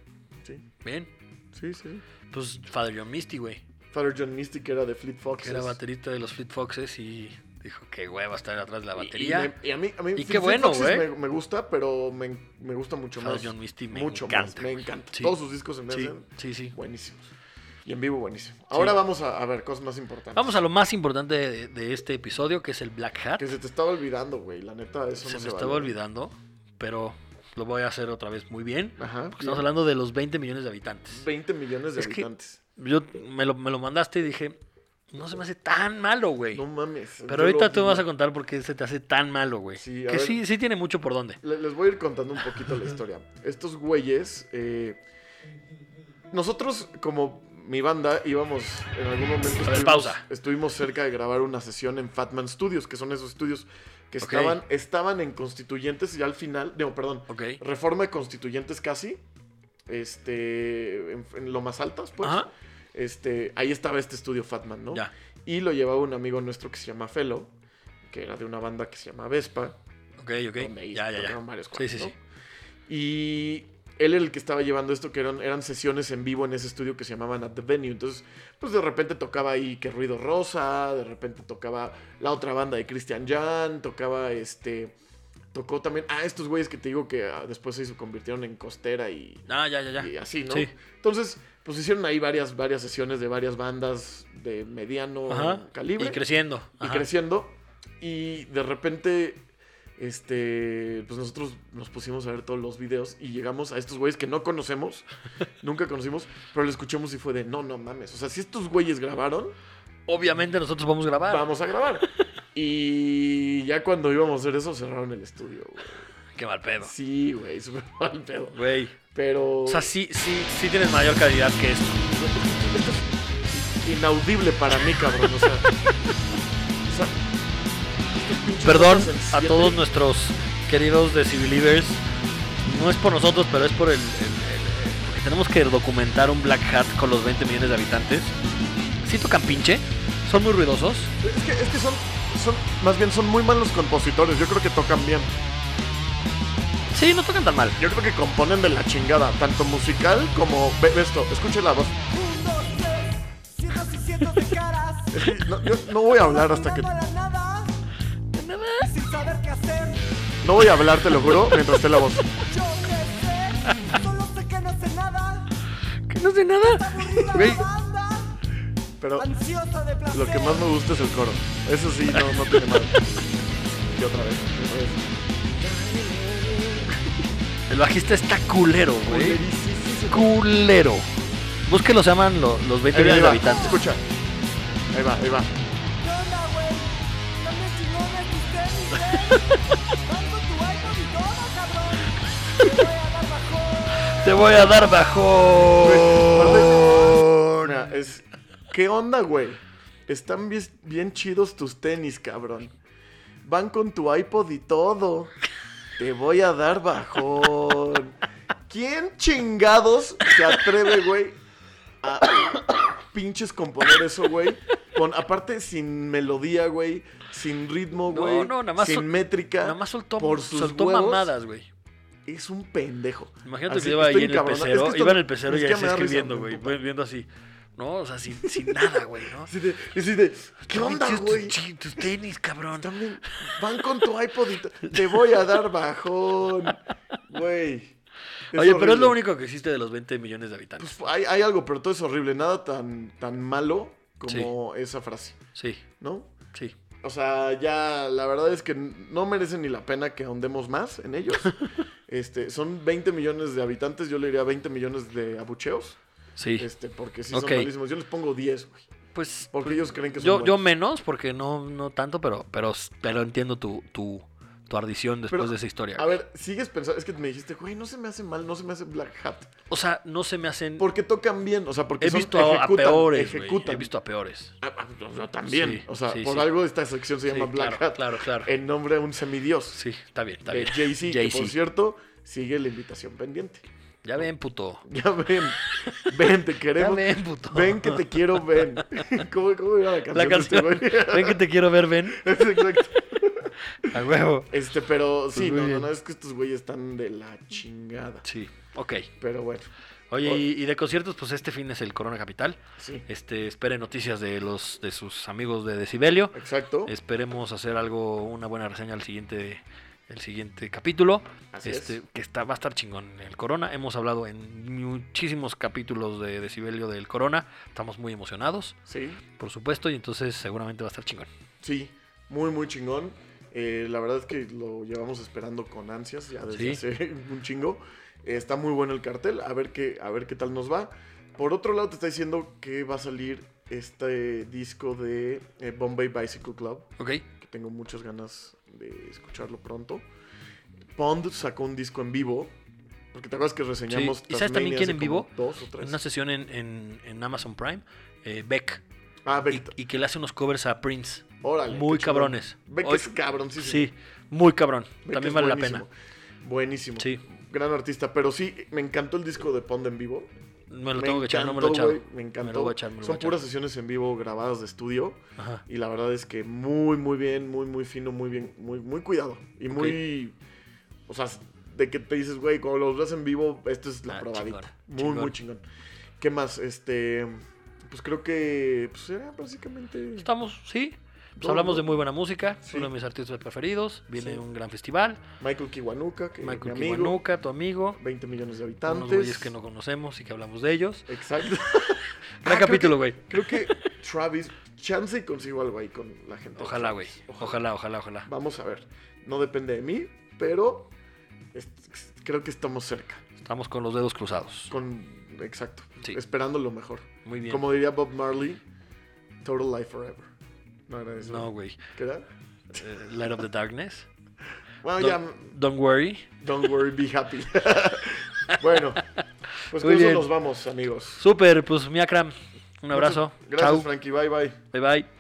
Sí, Bien. Sí, sí. Pues Father John Misty, güey. Father John Misty, que era de Fleet Que Foxes. era baterista de los Fleet Foxes y dijo que hueva estar atrás de la Y- batería. Y, me- y a mí, a mí Y Fleet qué bueno, Foxes güey. Me, me gusta, pero me, me gusta mucho Father más. John Misty me mucho encanta, más, me encanta. Sí. Todos sus discos me Sí, sí, sí. buenísimos. Y en vivo buenísimo. Ahora vamos a, a ver cosas más importantes. Vamos a lo más importante de, de este episodio, que es el Black Hat. Que se te estaba olvidando, güey. La neta, eso Se no me se estaba vale. olvidando, pero lo voy a hacer otra vez muy bien. Ajá. Porque estamos hablando de los 20 millones de habitantes. 20 millones de Es habitantes. Yo me lo, me lo mandaste y dije, no se me hace tan malo, güey. No mames. Pero ahorita tú vi. vas a contar por qué se te hace tan malo, güey. Sí, que ver. sí, sí tiene mucho por dónde. Le- Les voy a ir contando un poquito la historia. Estos güeyes, eh, nosotros como mi banda íbamos en algún momento ver, estuvimos, pausa. estuvimos cerca de grabar una sesión en Fatman Studios, que son esos estudios que estaban, estaban en Constituyentes y al final, no, perdón, Ok. Reforma de Constituyentes casi, este, en, en lo más altas, pues. Ajá. Este, ahí estaba este estudio Fatman, ¿no? Ya. Y lo llevaba un amigo nuestro que se llama Felo, que era de una banda que se llama Vespa. Ok, ok. donde Ya, ya, ya. tocaron varios Sí, sí, ¿no? sí. Y él era el que estaba llevando esto, que eran, eran sesiones en vivo en ese estudio que se llamaban At The Venue. Entonces, pues de repente tocaba ahí Que Ruido Rosa, de repente tocaba la otra banda de Christian Jan, tocaba este... Tocó también... Ah, estos güeyes que te digo que ah, después se convirtieron en Costera y, Ah, ya, ya, ya. y así, ¿no? Sí. Entonces, pues hicieron ahí varias, varias sesiones de varias bandas de mediano Ajá. calibre Y creciendo. y creciendo. Y de repente este, pues nosotros nos pusimos a ver todos los videos y llegamos a estos güeyes que no conocemos, nunca conocimos, pero lo escuchamos y fue de, no, no mames. O sea, si estos güeyes grabaron, Obviamente nosotros vamos a grabar. vamos a grabar. Y ya cuando íbamos a hacer eso, cerraron el estudio, güey. Qué mal pedo. Sí, güey, súper mal pedo. Güey. Pero... O sea, sí, sí, sí tienes mayor calidad que esto. Esto es inaudible para mí, cabrón. O sea, Perdón a todos nuestros queridos Decibelievers. No es por nosotros, pero es por el, el- el- el- Tenemos que documentar un Black Hat con los 20 millones de habitantes. Sí tocan pinche, son muy ruidosos. Es que, es que son, son, más bien son muy malos compositores. Yo creo que tocan bien. Sí, no tocan tan mal. Yo creo que componen de la chingada, tanto musical como. Ve, ve esto, escuche la voz. Un, dos, tres, cientos y cientos de caras. Es que no, yo no voy a hablar hasta que. No voy a hablar, te lo juro, mientras esté la voz. Yo qué sé, solo sé que no sé nada. Que no sé nada. Aburrida Güey. Pero lo que más me gusta es el coro. Eso sí, no, no tiene mal. Y otra vez. otra vez. El bajista está culero, güey. Culero. Búsquenlo, se llaman lo- los 20 Ahí va, ahí millones de va, habitantes. Escucha. Ahí va, ahí va. Te voy a dar bajón. Te voy a dar bajón. Una, es. ¿Qué onda, güey? Están bien, bien chidos tus tenis, cabrón. Van con tu iPod y todo. Te voy a dar bajón. ¿Quién chingados se atreve, güey, a pinches componer eso, güey? Con, aparte, sin melodía, güey. Sin ritmo, No, güey. no, nada más Sin sol- métrica. Nada más soltó, por sus soltó huevos. mamadas, güey. Es un pendejo. Imagínate Así, que iba ahí en el pecero. Es que esto iba en el pecero ni y ahí risa, escribiendo, güey. Viendo así. No, o sea, sin, sin nada, güey, ¿no? Así de, así de, ¿qué onda, güey? tus- Tus tenis, cabrón. También van con tu iPod y te- voy a dar bajón. Güey. Es Oye, pero es lo único que existe de los 20 millones de habitantes. Pues hay, hay algo, pero todo es horrible. Nada tan, tan malo como esa frase, Sí, ¿no? sí. O sea, ya la verdad es que no merecen ni la pena que ahondemos más en ellos. Este, son 20 millones de habitantes, yo le diría 20 millones de abucheos. Sí. Este, porque sí son malísimos. Yo les pongo 10, güey. Pues Porque ellos creen que son yo, yo menos, porque no, no tanto, pero, pero, pero entiendo tu, tu, tu ardición después Pero, de esa historia. A ver, sigues pensando, es que me dijiste, güey, no se me hace mal, no se me hace Black Hat. O sea, no se me hacen... Porque tocan bien, o sea, porque He son- visto a, a ejecutan, peores, ejecutan. He visto a peores. Ah, ah, yo- también. Sí, o sea, sí, por sí. algo esta sección se llama Black claro, Hat. claro, claro. En nombre de un semidios. Sí, está bien, está bien. Jay-Z, Jay-Z. por cierto, sigue la invitación pendiente. Ya ven, puto. Ya ven, ven, te Ya queremos. ven, puto. Ven que te quiero, ven. ¿Cómo, cómo iba la canción? La este canción. güey? ven que te quiero ver, ven. Es exacto. A huevo. Este, pero sí, Pues muy no, no, no, es que estos güeyes están de la chingada. Sí, ok. Pero bueno, Oye, y, y de conciertos, pues este fin es el Corona Capital. sí. Este, espere noticias de los de sus amigos de Decibelio. Exacto. Esperemos hacer algo, una buena reseña al siguiente, el siguiente capítulo. Así este, es. que está, va a estar chingón el Corona. Hemos hablado en muchísimos capítulos de Decibelio del Corona. Estamos muy emocionados, Sí. por supuesto, y entonces seguramente va a estar chingón. Sí, muy, muy chingón. Eh, la verdad es que lo llevamos esperando con ansias ya desde Sí. hace un chingo. Eh, está muy bueno el cartel, a ver, qué, a ver qué tal nos va. Por otro lado, te está diciendo que va a salir este disco de eh, Bombay Bicycle Club, ¿Ok? que tengo muchas ganas de escucharlo pronto. Pond sacó un disco en vivo, porque te acuerdas que reseñamos Sí. ¿Y sabes también quién en vivo? Dos o tres. una sesión en, en- en Amazon Prime, Beck, Ah, y, Beck. y que le hace unos covers a Prince. Órale. muy cabrones. Es cabrón, sí, Sí, muy cabrón. También vale la pena. Buenísimo. Sí, Gran artista, pero sí, me encantó el disco de Pond en vivo. me lo tengo que echar, no me lo he echado. Me Me encantó. lo voy a echar, me lo voy a Son echar. puras sesiones en vivo grabadas de estudio. Ajá. Y la verdad es que muy, muy bien, muy, muy fino, muy bien, muy, muy cuidado. Y muy. O sea, de que te dices, güey, cuando los ves en vivo, esto es la Ah, probadita. chingón, muy, chingón. muy chingón. ¿Qué más? Este. Pues creo que. Pues era básicamente. Estamos, sí. Pues hablamos de muy buena música, Sí. uno de mis artistas preferidos. Viene Sí. un gran festival. Michael Kiwanuka, que Michael mi amigo. Kiwanuka, tu amigo. 20 millones de Unos habitantes. güeyes que no conocemos y que hablamos de ellos. Exacto. Gran Ah, capítulo, güey. Creo que Travis, chance y consigo algo ahí con la gente. Ojalá, güey. Ojalá, ojalá, ojalá. Vamos a ver. no depende de mí, pero es- creo que estamos cerca. Estamos con los dedos cruzados. Con, exacto, Sí. esperando lo mejor. Muy bien. Como diría Bob Marley, Total Life Forever. No era eso. No, güey. ¿Qué era? Eh, Light of the Darkness. Bueno, Don't, ya, don't worry. don't worry, be happy. bueno, pues con eso nos vamos, amigos. Super, pues Miakram. Un abrazo. Gracias. Frankie. Bye, bye. Bye bye.